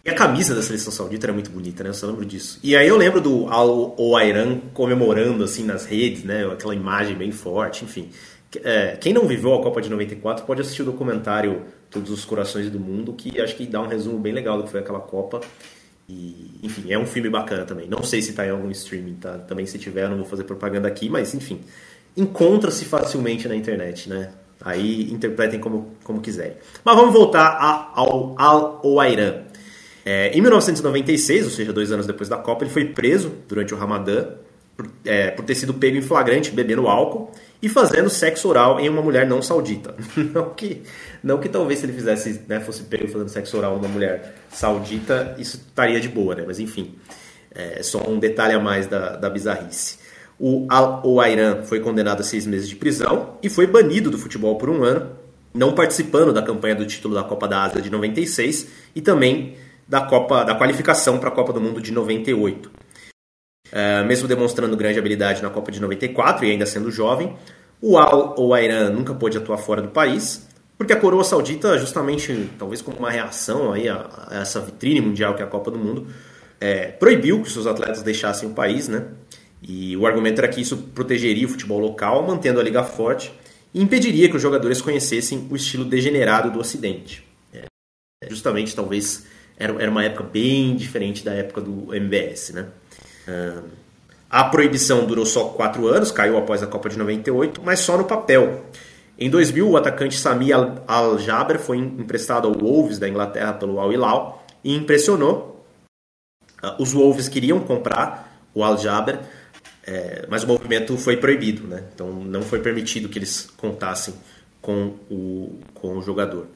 E a camisa da seleção saudita era muito bonita, né? Eu só lembro disso. E aí eu lembro do Al-Oairan comemorando assim nas redes, né? Aquela imagem bem forte, enfim. É, quem não viveu a Copa de 94 pode assistir o documentário Todos os Corações do Mundo, que acho que dá um resumo bem legal do que foi aquela Copa. E, enfim, é um filme bacana também. Não sei se está em algum streaming, tá? Também se tiver, não vou fazer propaganda aqui, mas enfim, encontra-se facilmente na internet, né? Aí interpretem como, como quiserem. Mas vamos voltar a, ao Al-Oairan. É, em 1996, ou seja, dois anos depois da Copa, ele foi preso durante o Ramadã por, é, por ter sido pego em flagrante bebendo álcool e fazendo sexo oral em uma mulher não saudita. Não que, não que talvez se ele fizesse, né, fosse pego fazendo sexo oral numa mulher saudita, isso estaria de boa, né? Mas enfim, é só um detalhe a mais da, da bizarrice. O Al-Oairan foi condenado a seis meses de prisão e foi banido do futebol por um ano, não participando da campanha do título da Copa da Ásia de 96 e também da Copa da qualificação para a Copa do Mundo de 98. Uh, mesmo demonstrando grande habilidade na Copa de 94 e ainda sendo jovem, o Al-Oairan nunca pôde atuar fora do país, porque a coroa saudita, justamente, talvez como uma reação aí a, a essa vitrine mundial que é a Copa do Mundo, é, proibiu que seus atletas deixassem o país, né? E o argumento era que isso protegeria o futebol local, mantendo a liga forte, e impediria que os jogadores conhecessem o estilo degenerado do Ocidente. É, justamente, talvez, era, era uma época bem diferente da época do MBS, né? A proibição durou só quatro anos, caiu após a Copa de 98, mas só no papel. Em 2000, o atacante Sami Al-Jaber foi emprestado ao Wolves da Inglaterra pelo Al Hilal e impressionou. Ah, os Wolves queriam comprar o Al-Jaber, é, mas o movimento foi proibido, né? então não foi permitido que eles contassem com o, com o jogador.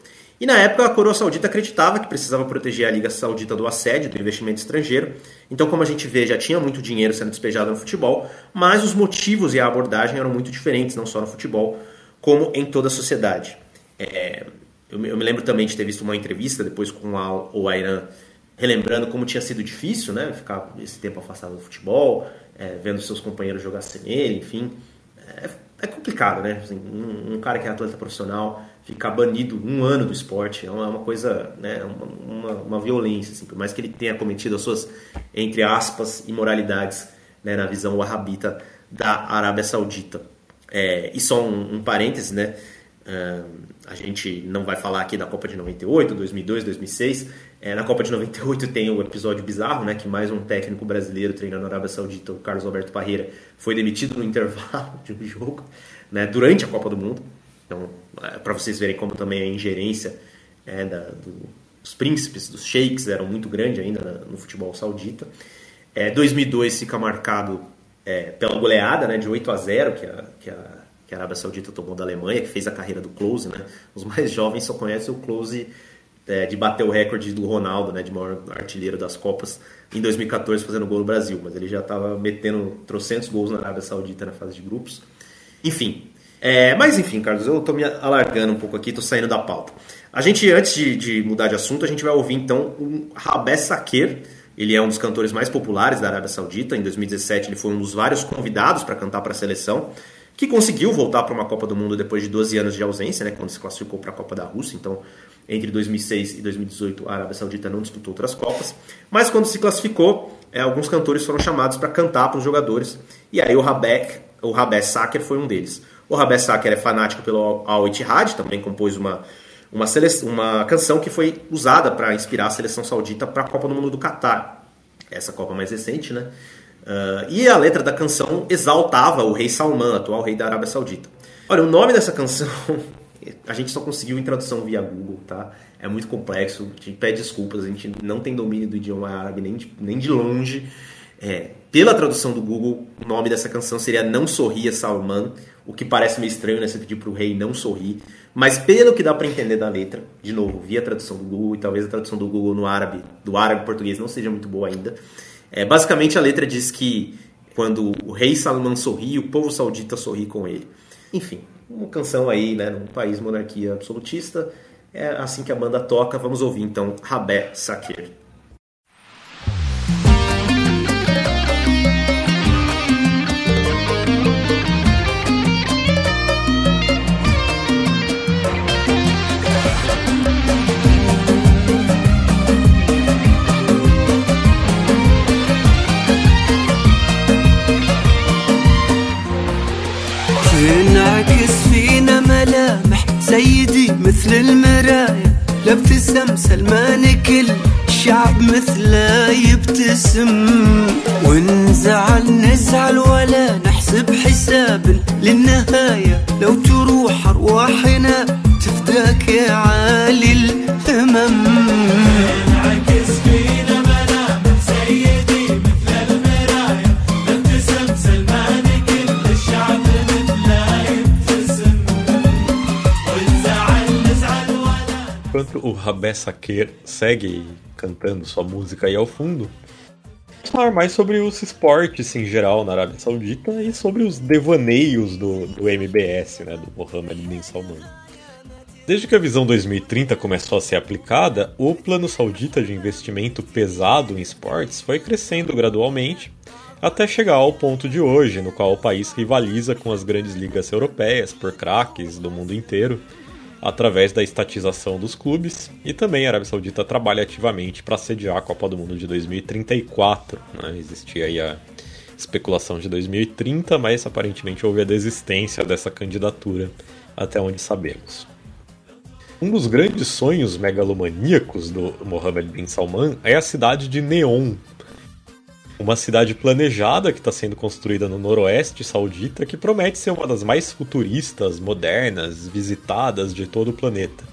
E na época a coroa saudita acreditava que precisava proteger a Liga Saudita do assédio, do investimento estrangeiro. Então, como a gente vê, já tinha muito dinheiro sendo despejado no futebol, mas os motivos e a abordagem eram muito diferentes, não só no futebol, como em toda a sociedade. É... eu, eu, me lembro também de ter visto uma entrevista depois com a, o Airan relembrando como tinha sido difícil, né? Ficar esse tempo afastado do futebol, é, vendo seus companheiros jogar sem ele, enfim. É, é complicado, né? Assim, um, um, cara que é atleta profissional ficar banido um ano do esporte é uma, uma coisa, né? Uma, uma, uma, violência, assim, por mais que ele tenha cometido as suas, entre aspas, imoralidades né, na visão wahhabita da Arábia Saudita. É, e só um, um parênteses, né? Uh, a gente não vai falar aqui da Copa de 98, 2002, 2006. É, na Copa de 98 tem o episódio bizarro, né? Que mais um técnico brasileiro treinando na Arábia Saudita, o Carlos Alberto Parreira, foi demitido no intervalo de um jogo, né? Durante a Copa do Mundo. Então, é, para vocês verem como também a ingerência é, da, do, dos príncipes, dos sheiks, era muito grande ainda no futebol saudita. É, 2002 fica marcado é, pela goleada né, de 8 a 0 que a, que a que a Arábia Saudita tomou da Alemanha, que fez a carreira do Close, né? Os mais jovens só conhecem o Close é, de bater o recorde do Ronaldo, né? De maior artilheiro das Copas em 2014 fazendo gol no Brasil, mas ele já estava metendo trocentos gols na Arábia Saudita na fase de grupos. Enfim, é, mas enfim, Carlos, eu estou me alargando um pouco aqui, estou saindo da pauta. A gente, antes de, de, mudar de assunto, a gente vai ouvir então o Rabé Saker. Ele é um dos cantores mais populares da Arábia Saudita. Em 2017, ele foi um dos vários convidados para cantar para a seleção que conseguiu voltar para uma Copa do Mundo depois de 12 anos de ausência, né, quando se classificou para a Copa da Rússia. Então, entre 2006 e 2018, a Arábia Saudita não disputou outras Copas. Mas quando se classificou, é, alguns cantores foram chamados para cantar para os jogadores. E aí o Rabek, o Rabé Saker foi um deles. O Rabé Saker é fanático pelo Al Ittihad, também compôs uma, uma, uma canção que foi usada para inspirar a seleção saudita para a Copa do Mundo do Catar. Essa Copa mais recente, né? Uh, e a letra da canção exaltava o rei Salman, atual rei da Arábia Saudita. Olha, o nome dessa canção a gente só conseguiu em tradução via Google, tá? É muito complexo, gente pede desculpas, a gente não tem domínio do idioma árabe nem de, nem de longe. É, pela tradução do Google, o nome dessa canção seria Não Sorria Salman, o que parece meio estranho, né? Você pedir pro rei não sorrir. Mas pelo que dá para entender da letra, de novo, via tradução do Google, e talvez a tradução do Google no árabe, do árabe português não seja muito boa ainda. É, basicamente, a letra diz que quando o rei Salman sorri, o povo saudita sorri com ele. Enfim, uma canção aí, né, num país monarquia absolutista. É assim que a banda toca. Vamos ouvir então Rabé Sakir. سيدي مثل المراية لابتسم سلمان كل الشعب مثله يبتسم. ونزعل نزعل ولا نحسب حساب للنهاية. لو تروح أرواحنا تفداك يا عالي الهمم. Enquanto o Rabé Saker segue cantando sua música aí ao fundo, vamos falar mais sobre os esportes em geral na Arábia Saudita e sobre os devaneios do, do MBS, né, do Mohammed bin Salman. Desde que a Visão 2030 começou a ser aplicada, o plano saudita de investimento pesado em esportes foi crescendo gradualmente até chegar ao ponto de hoje, no qual o país rivaliza com as grandes ligas europeias por craques do mundo inteiro através da estatização dos clubes e também a Arábia Saudita trabalha ativamente para sediar a Copa do Mundo de 2034. Né? Existia aí a especulação de 2030, mas aparentemente houve a desistência dessa candidatura, até onde sabemos. Um dos grandes sonhos megalomaníacos do Mohammed bin Salman é a cidade de Neom, uma cidade planejada que está sendo construída no noroeste saudita que promete ser uma das mais futuristas, modernas, visitadas de todo o planeta.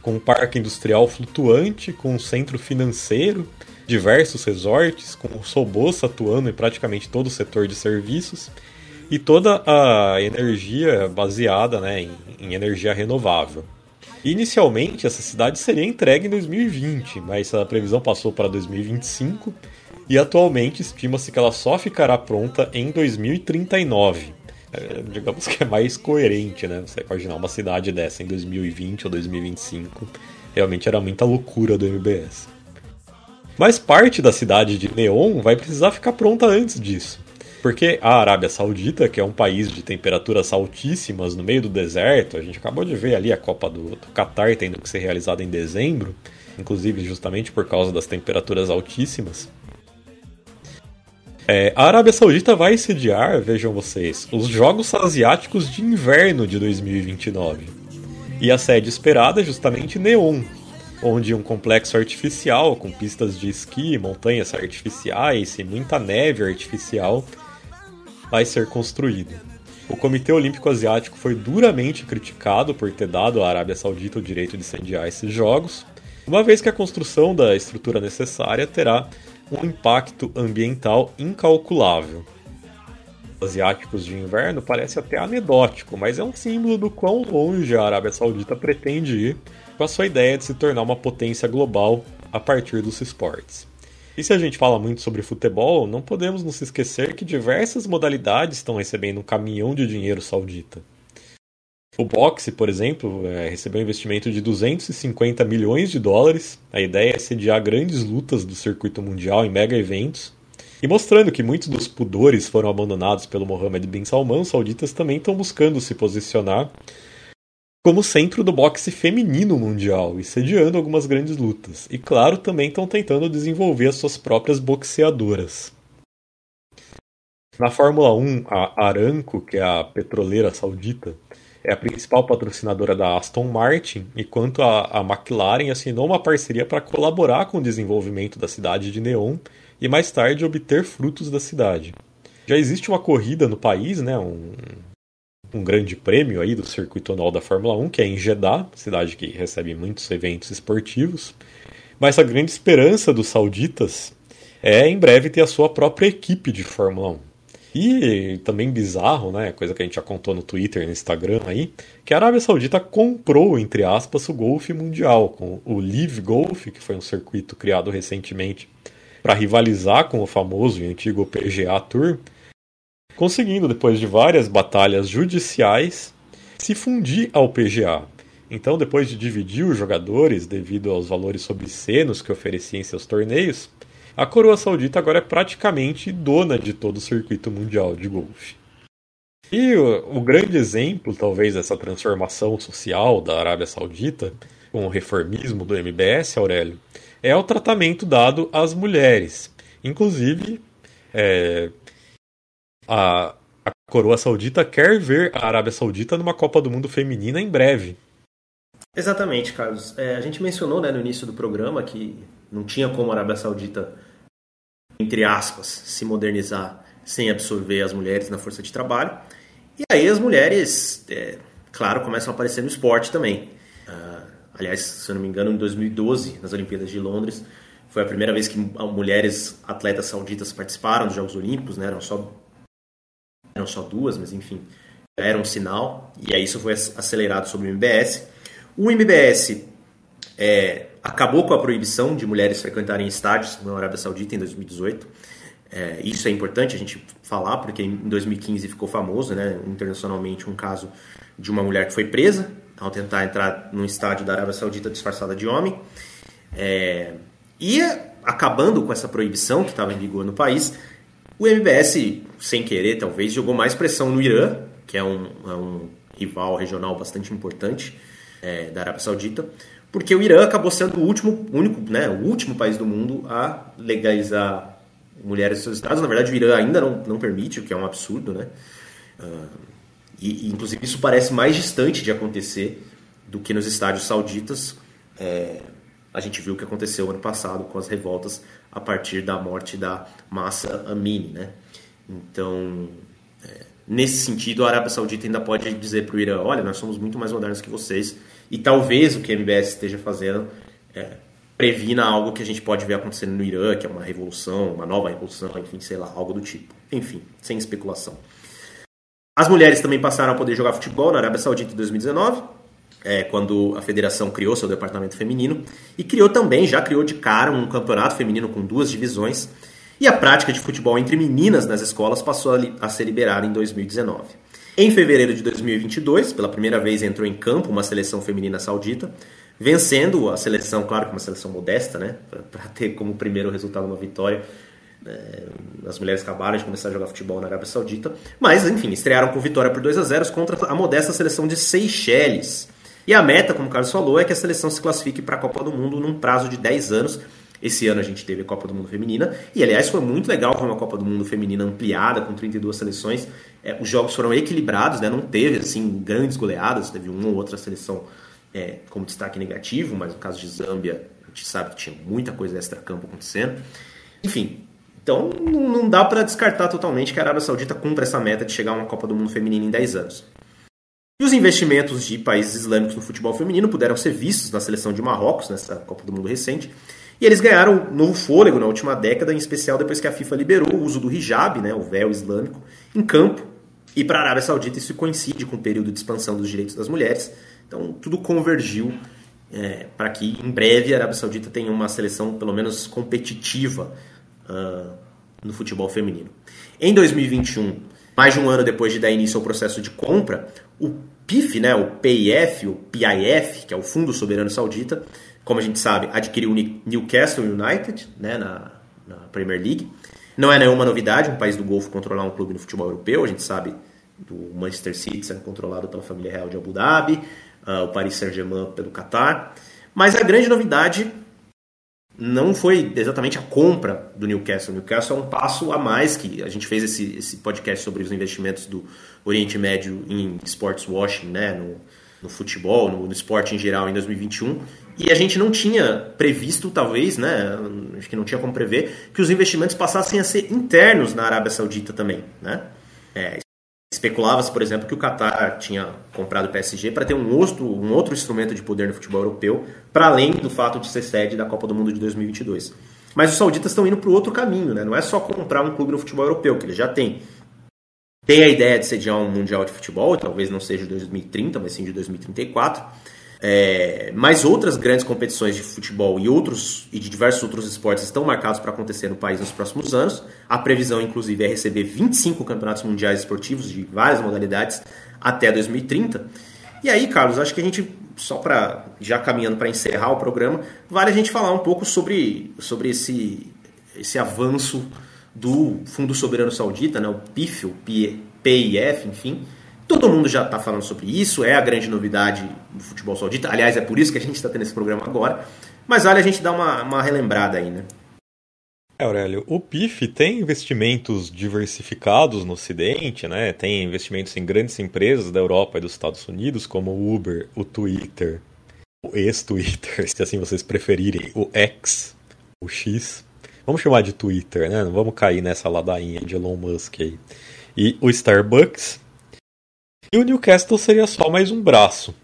Com um parque industrial flutuante, com um centro financeiro, diversos resorts, com o Sobossa atuando em praticamente todo o setor de serviços e toda a energia baseada né, em, em energia renovável. Inicialmente, essa cidade seria entregue em 2020, mas a previsão passou para 2025 e atualmente estima-se que ela só ficará pronta em 2039. é, digamos que é mais coerente, né? Você imaginar uma cidade dessa em 2020 ou 2025, realmente era muita loucura do MBS. Mas parte da cidade de Neon vai precisar ficar pronta antes disso. Porque a Arábia Saudita, que é um país de temperaturas altíssimas no meio do deserto, a gente acabou de ver ali a Copa do, do Qatar tendo que ser realizada em dezembro, inclusive justamente por causa das temperaturas altíssimas. É, a Arábia Saudita vai sediar, vejam vocês, os Jogos Asiáticos de Inverno de 2029. E a sede esperada é justamente Neon, onde um complexo artificial com pistas de esqui, montanhas artificiais e muita neve artificial vai ser construído. O Comitê Olímpico Asiático foi duramente criticado por ter dado à Arábia Saudita o direito de sediar esses jogos, uma vez que a construção da estrutura necessária terá um impacto ambiental incalculável. Os asiáticos de inverno parece até anedótico, mas é um símbolo do quão longe a Arábia Saudita pretende ir com a sua ideia de se tornar uma potência global a partir dos esportes. E se a gente fala muito sobre futebol, não podemos nos esquecer que diversas modalidades estão recebendo um caminhão de dinheiro saudita. O boxe, por exemplo, é, recebeu um investimento de 250 milhões de dólares. A ideia é sediar grandes lutas do circuito mundial em mega eventos. E mostrando que muitos dos pudores foram abandonados pelo Mohammed bin Salman, os sauditas também estão buscando se posicionar como centro do boxe feminino mundial e sediando algumas grandes lutas. E claro, também estão tentando desenvolver as suas próprias boxeadoras. Na Fórmula 1, a Aramco, que é a petroleira saudita, é a principal patrocinadora da Aston Martin, enquanto a, a McLaren assinou uma parceria para colaborar com o desenvolvimento da cidade de Neon e mais tarde obter frutos da cidade. Já existe uma corrida no país, né, um, um grande prêmio aí do circuito anual da Fórmula 1, que é em Jeddah, cidade que recebe muitos eventos esportivos. Mas a grande esperança dos sauditas é em breve ter a sua própria equipe de Fórmula 1. E também bizarro, né? Coisa que a gente já contou no Twitter, no Instagram aí, que a Arábia Saudita comprou, entre aspas, o golfe mundial, com o Live Golf, que foi um circuito criado recentemente para rivalizar com o famoso e antigo PGA Tour, conseguindo, depois de várias batalhas judiciais, se fundir ao PGA. Então, depois de dividir os jogadores devido aos valores obscenos que oferecia em seus torneios, a coroa saudita agora é praticamente dona de todo o circuito mundial de golfe. E o, o grande exemplo, talvez, dessa transformação social da Arábia Saudita, com o reformismo do MBS, Aurélio, é o tratamento dado às mulheres. Inclusive, é, a, a coroa saudita quer ver a Arábia Saudita numa Copa do Mundo feminina em breve. Exatamente, Carlos. É, a gente mencionou né, no início do programa que não tinha como a Arábia Saudita, entre aspas, se modernizar sem absorver as mulheres na força de trabalho. E aí as mulheres, é, claro, começam a aparecer no esporte também. Uh, aliás, se eu não me engano, em 2012, nas Olimpíadas de Londres, foi a primeira vez que mulheres atletas sauditas participaram dos Jogos Olímpicos, né? eram só eram só duas, mas enfim, era um sinal, e aí isso foi acelerado sobre o MBS. O MBS é, acabou com a proibição de mulheres frequentarem estádios na Arábia Saudita em 2018. É, isso é importante a gente falar, porque em 2015 ficou famoso né, internacionalmente um caso de uma mulher que foi presa ao tentar entrar num estádio da Arábia Saudita disfarçada de homem. É, e acabando com essa proibição que estava em vigor no país, o MBS, sem querer, talvez, jogou mais pressão no Irã, que é um, é um rival regional bastante importante é, da Arábia Saudita, porque o Irã acabou sendo o último, único, né, o último país do mundo a legalizar mulheres em seus estados. Na verdade, o Irã ainda não, não permite, o que é um absurdo, né? Uh, e, inclusive, isso parece mais distante de acontecer do que nos estádios sauditas. É, a gente viu o que aconteceu ano passado com as revoltas a partir da morte da Massa Amini, né? Então, nesse sentido, a Arábia Saudita ainda pode dizer para o Irã, olha, nós somos muito mais modernos que vocês, e talvez o que a MBS esteja fazendo é, previna algo que a gente pode ver acontecendo no Irã, que é uma revolução, uma nova revolução, enfim, sei lá, algo do tipo. Enfim, sem especulação. As mulheres também passaram a poder jogar futebol na Arábia Saudita em 2019, é, quando a federação criou seu departamento feminino e criou também, já criou de cara um campeonato feminino com duas divisões e a prática de futebol entre meninas nas escolas passou a, ser liberada em 2019. Em fevereiro de 2022, pela primeira vez entrou em campo uma seleção feminina saudita, vencendo a seleção, claro que uma seleção modesta, né, para ter como primeiro resultado uma vitória. É, as mulheres acabaram de começar a jogar futebol na Arábia Saudita, mas enfim, estrearam com vitória por 2 a 0 contra a modesta seleção de Seychelles. E a meta, como o Carlos falou, é que a seleção se classifique para a Copa do Mundo num prazo de 10 anos. Esse ano a gente teve a Copa do Mundo Feminina, e aliás foi muito legal com uma Copa do Mundo Feminina ampliada, com 32 seleções. É, os jogos foram equilibrados, né? não teve assim grandes goleadas, teve uma ou outra seleção é, como destaque negativo, mas no caso de Zâmbia, a gente sabe que tinha muita coisa extra-campo acontecendo. Enfim, então não dá para descartar totalmente que a Arábia Saudita cumpra essa meta de chegar a uma Copa do Mundo Feminina em 10 anos. E os investimentos de países islâmicos no futebol feminino puderam ser vistos na seleção de Marrocos, nessa Copa do Mundo recente, e eles ganharam um novo fôlego na última década, em especial depois que a FIFA liberou o uso do hijab, né, o véu islâmico, em campo. E para a Arábia Saudita isso coincide com o período de expansão dos direitos das mulheres. Então tudo convergiu é, para que em breve a Arábia Saudita tenha uma seleção pelo menos competitiva uh, no futebol feminino. Em 2021, mais de um ano depois de dar início ao processo de compra, o PIF, né, o PIF, o PIF, que é o Fundo Soberano Saudita, como a gente sabe, adquiriu o Newcastle United né, na, na Premier League. Não é nenhuma novidade um país do Golfo controlar um clube no futebol europeu. A gente sabe do Manchester City sendo controlado pela família real de Abu Dhabi, uh, o Paris Saint-Germain pelo Qatar. Mas a grande novidade não foi exatamente a compra do Newcastle. O Newcastle é um passo a mais que a gente fez esse, esse podcast sobre os investimentos do Oriente Médio em sports washing, né, no, no futebol, no, no esporte em geral em 2021. E a gente não tinha previsto, talvez, né, acho que não tinha como prever, que os investimentos passassem a ser internos na Arábia Saudita também. Né? É, Especulava-se, por exemplo, que o Qatar tinha comprado o PSG para ter um outro, um outro instrumento de poder no futebol europeu, para além do fato de ser sede da Copa do Mundo de 2022. Mas os sauditas estão indo para o outro caminho, né? não é só comprar um clube no futebol europeu, que eles já têm. Tem a ideia de sediar um Mundial de Futebol, talvez não seja de 2030, mas sim de 2034 é, mas outras grandes competições de futebol e outros e de diversos outros esportes estão marcados para acontecer no país nos próximos anos. A previsão, inclusive, é receber 25 campeonatos mundiais esportivos de várias modalidades até 2030. E aí, Carlos, acho que a gente, só para já caminhando para encerrar o programa, vale a gente falar um pouco sobre, sobre esse, esse avanço do Fundo Soberano Saudita, né, o PIF, o PIF, enfim, Todo mundo já está falando sobre isso, é a grande novidade do futebol saudita. Aliás, é por isso que a gente está tendo esse programa agora. Mas vale a gente dar uma, uma relembrada aí, né? É, Aurélio, o PIF tem investimentos diversificados no Ocidente, né? Tem investimentos em grandes empresas da Europa e dos Estados Unidos, como o Uber, o Twitter, o ex-Twitter, se assim vocês preferirem, o X, o X. Vamos chamar de Twitter, né? Não vamos cair nessa ladainha de Elon Musk aí. E o Starbucks, e o Newcastle seria só mais um braço.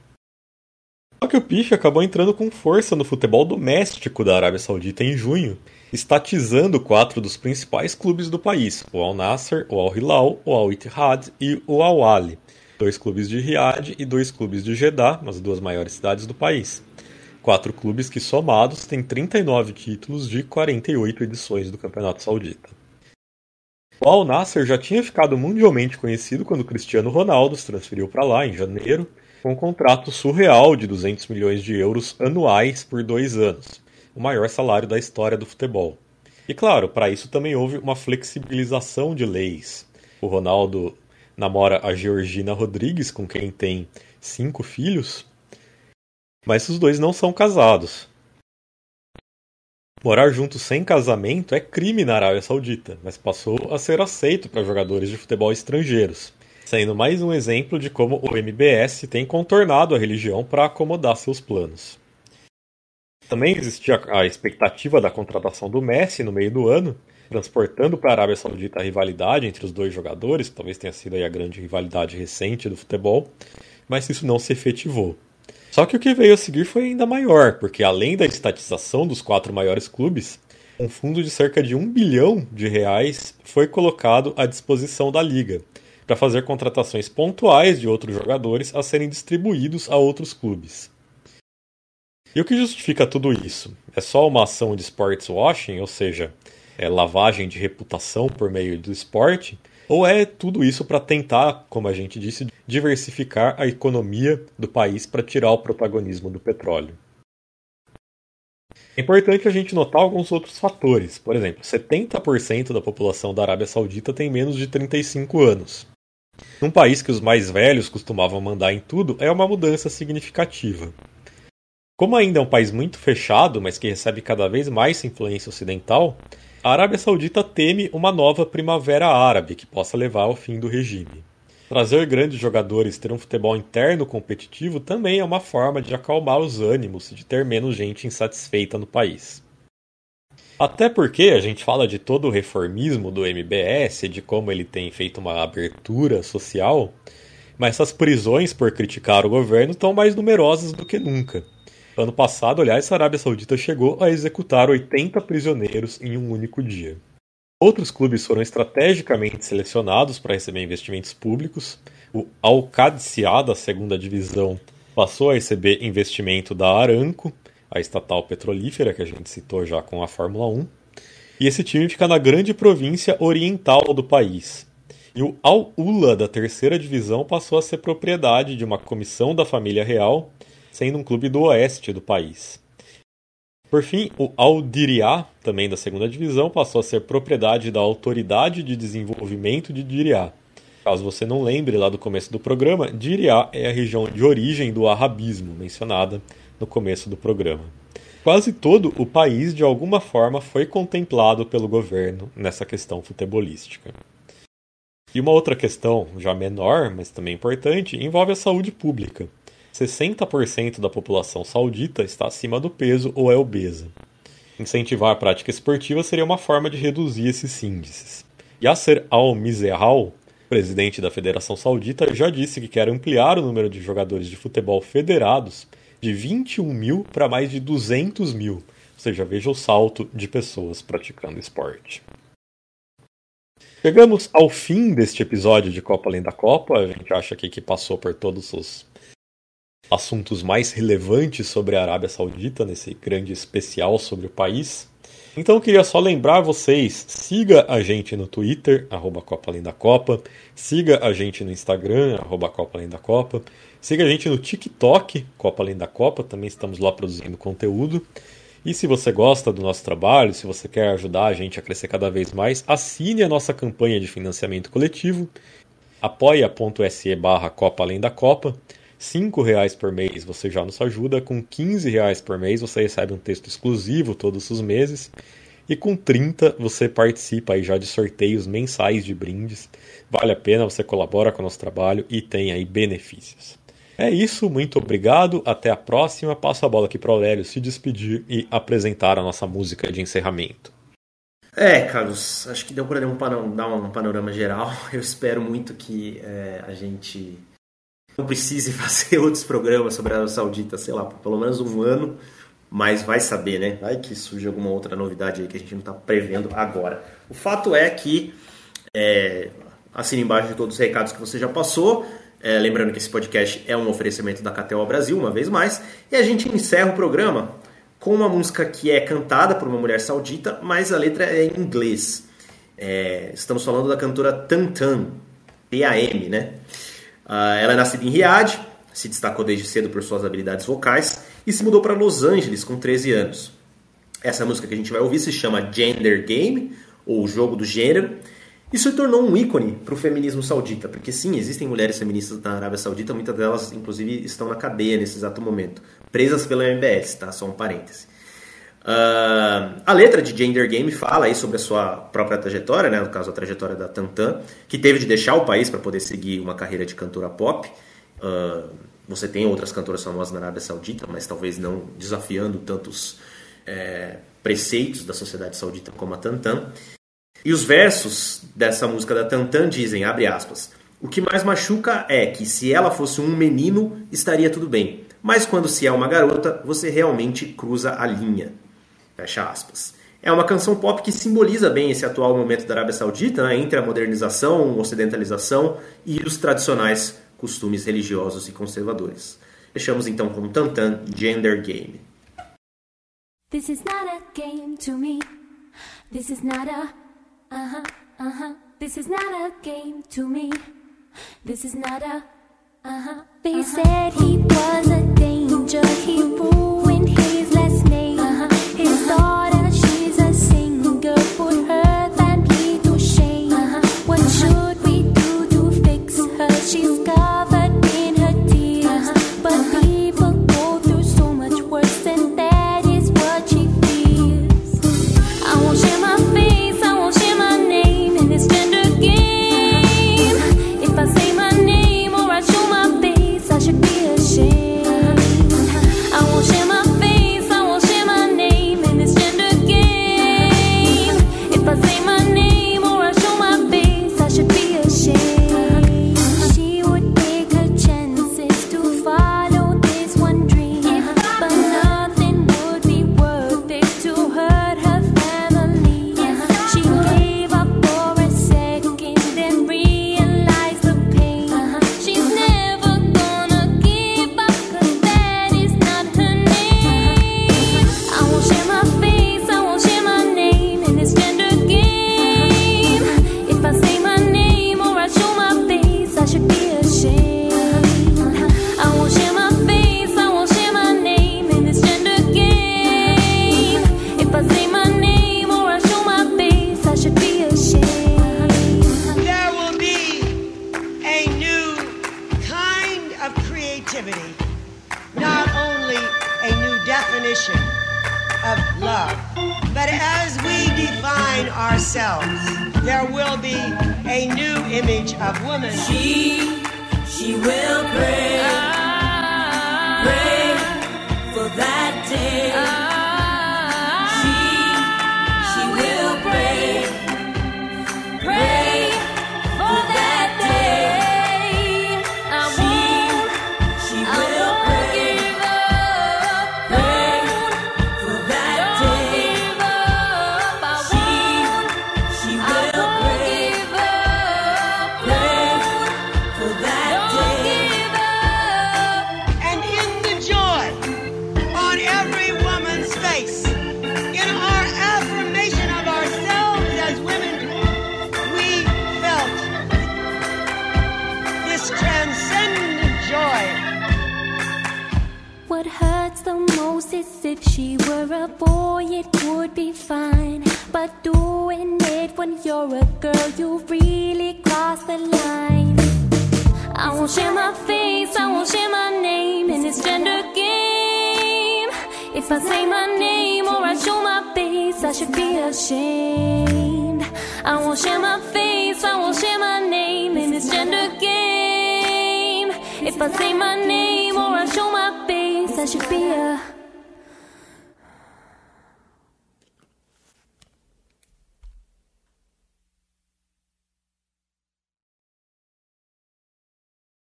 Só que o PIF acabou entrando com força no futebol doméstico da Arábia Saudita em junho, estatizando quatro dos principais clubes do país, o Al Nasser, o Al Hilal, o Al Ittihad e o Al Ali, dois clubes de Riad e dois clubes de Jeddah, as duas maiores cidades do país. Quatro clubes que somados têm 39 títulos de 48 edições do Campeonato Saudita. O Al Nasser já tinha ficado mundialmente conhecido quando Cristiano Ronaldo se transferiu para lá em janeiro, com um contrato surreal de 200 milhões de euros anuais por dois anos, o maior salário da história do futebol. E claro, para isso também houve uma flexibilização de leis. O Ronaldo namora a Georgina Rodrigues, com quem tem cinco filhos, mas os dois não são casados. Morar junto sem casamento é crime na Arábia Saudita, mas passou a ser aceito para jogadores de futebol estrangeiros, sendo mais um exemplo de como o MBS tem contornado a religião para acomodar seus planos. Também existia a expectativa da contratação do Messi no meio do ano, transportando para a Arábia Saudita a rivalidade entre os dois jogadores, talvez tenha sido a grande rivalidade recente do futebol, mas isso não se efetivou. Só que o que veio a seguir foi ainda maior, porque além da estatização dos quatro maiores clubes, um fundo de cerca de um bilhão de reais foi colocado à disposição da liga para fazer contratações pontuais de outros jogadores a serem distribuídos a outros clubes. E o que justifica tudo isso? É só uma ação de sports washing, ou seja, é lavagem de reputação por meio do esporte? Ou é tudo isso para tentar, como a gente disse, diversificar a economia do país para tirar o protagonismo do petróleo? É importante a gente notar alguns outros fatores. Por exemplo, 70% da população da Arábia Saudita tem menos de 35 anos. Num país que os mais velhos costumavam mandar em tudo, é uma mudança significativa. Como ainda é um país muito fechado, mas que recebe cada vez mais influência ocidental, a Arábia Saudita teme uma nova primavera árabe que possa levar ao fim do regime. Trazer grandes jogadores ter um futebol interno competitivo também é uma forma de acalmar os ânimos de ter menos gente insatisfeita no país. Até porque a gente fala de todo o reformismo do MBS, de como ele tem feito uma abertura social, mas essas prisões por criticar o governo estão mais numerosas do que nunca. Ano passado, aliás, a Arábia Saudita chegou a executar 80 prisioneiros em um único dia. Outros clubes foram estrategicamente selecionados para receber investimentos públicos. O Al-Qadsiya, da segunda divisão, passou a receber investimento da Aramco, a estatal petrolífera que a gente citou já com a Fórmula 1. E esse time fica na grande província oriental do país. E o Al-Ula, da terceira divisão, passou a ser propriedade de uma comissão da família real sendo um clube do oeste do país. Por fim, o Al-Diriyah, também da segunda divisão, passou a ser propriedade da Autoridade de Desenvolvimento de Diriyah. Caso você não lembre lá do começo do programa, Diriyah é a região de origem do arabismo, mencionada no começo do programa. Quase todo o país, de alguma forma, foi contemplado pelo governo nessa questão futebolística. E uma outra questão, já menor, mas também importante, envolve a saúde pública. 60% da população saudita está acima do peso ou é obesa. Incentivar a prática esportiva seria uma forma de reduzir esses índices. Yasser Al-Mizerhal, presidente da Federação Saudita, já disse que quer ampliar o número de jogadores de futebol federados de 21 mil para mais de 200 mil. Ou seja, veja o salto de pessoas praticando esporte. Chegamos ao fim deste episódio de Copa Além da Copa. A gente acha aqui que passou por todos os assuntos mais relevantes sobre a Arábia Saudita, nesse grande especial sobre o país. Então eu queria só lembrar vocês, siga a gente no Twitter, arroba Copa Além da Copa, siga a gente no Instagram, arroba Copa Além da Copa, siga a gente no TikTok, Copa Além da Copa, também estamos lá produzindo conteúdo. E se você gosta do nosso trabalho, se você quer ajudar a gente a crescer cada vez mais, assine a nossa campanha de financiamento coletivo, apoia.se barra Copa Além da Copa. 5 reais por mês você já nos ajuda, com 15 reais por mês você recebe um texto exclusivo todos os meses, e com 30 você participa aí já de sorteios mensais de brindes. Vale a pena, você colabora com o nosso trabalho e tem aí benefícios. É isso, muito obrigado, até a próxima. Passo a bola aqui para o Aurélio se despedir e apresentar a nossa música de encerramento. É, Carlos, acho que deu para dar um panorama geral. Eu espero muito que é, a gente não precise fazer outros programas sobre a Arábia Saudita, sei lá, por pelo menos um ano, mas vai saber, né? Vai que surge alguma outra novidade aí que a gente não está prevendo agora. O fato é que, é, assine embaixo de todos os recados que você já passou, é, lembrando que esse podcast é um oferecimento da Catel Brasil, uma vez mais, e a gente encerra o programa com uma música que é cantada por uma mulher saudita, mas a letra é em inglês. É, estamos falando da cantora Tantan, T-A-M, né? Uh, ela é nascida em Riad, se destacou desde cedo por suas habilidades vocais e se mudou para Los Angeles com 13 anos. Essa música que a gente vai ouvir se chama Gender Game, ou Jogo do Gênero, e se tornou um ícone para o feminismo saudita, porque sim, existem mulheres feministas na Arábia Saudita, muitas delas inclusive estão na cadeia nesse exato momento, presas pela MBS, tá? Só um parêntese. Uh, a letra de Gender Game fala aí sobre a sua própria trajetória, né, no caso a trajetória da Tantan, que teve de deixar o país para poder seguir uma carreira de cantora pop. Uh, você tem outras cantoras famosas na Arábia Saudita, mas talvez não desafiando tantos é, preceitos da sociedade saudita como a Tantan. E os versos dessa música da Tantan dizem, abre aspas, o que mais machuca é que se ela fosse um menino, estaria tudo bem. Mas quando se é uma garota, você realmente cruza a linha. Fecha aspas. É uma canção pop que simboliza bem esse atual momento da Arábia Saudita, né, entre a modernização, ocidentalização e os tradicionais costumes religiosos e conservadores. Fechamos então com Tantan Gender Game. This is not a game to me. This is not a uh-huh, uh-huh. This is not a game to me. This is not a. Uh huh. They said he was a danger. He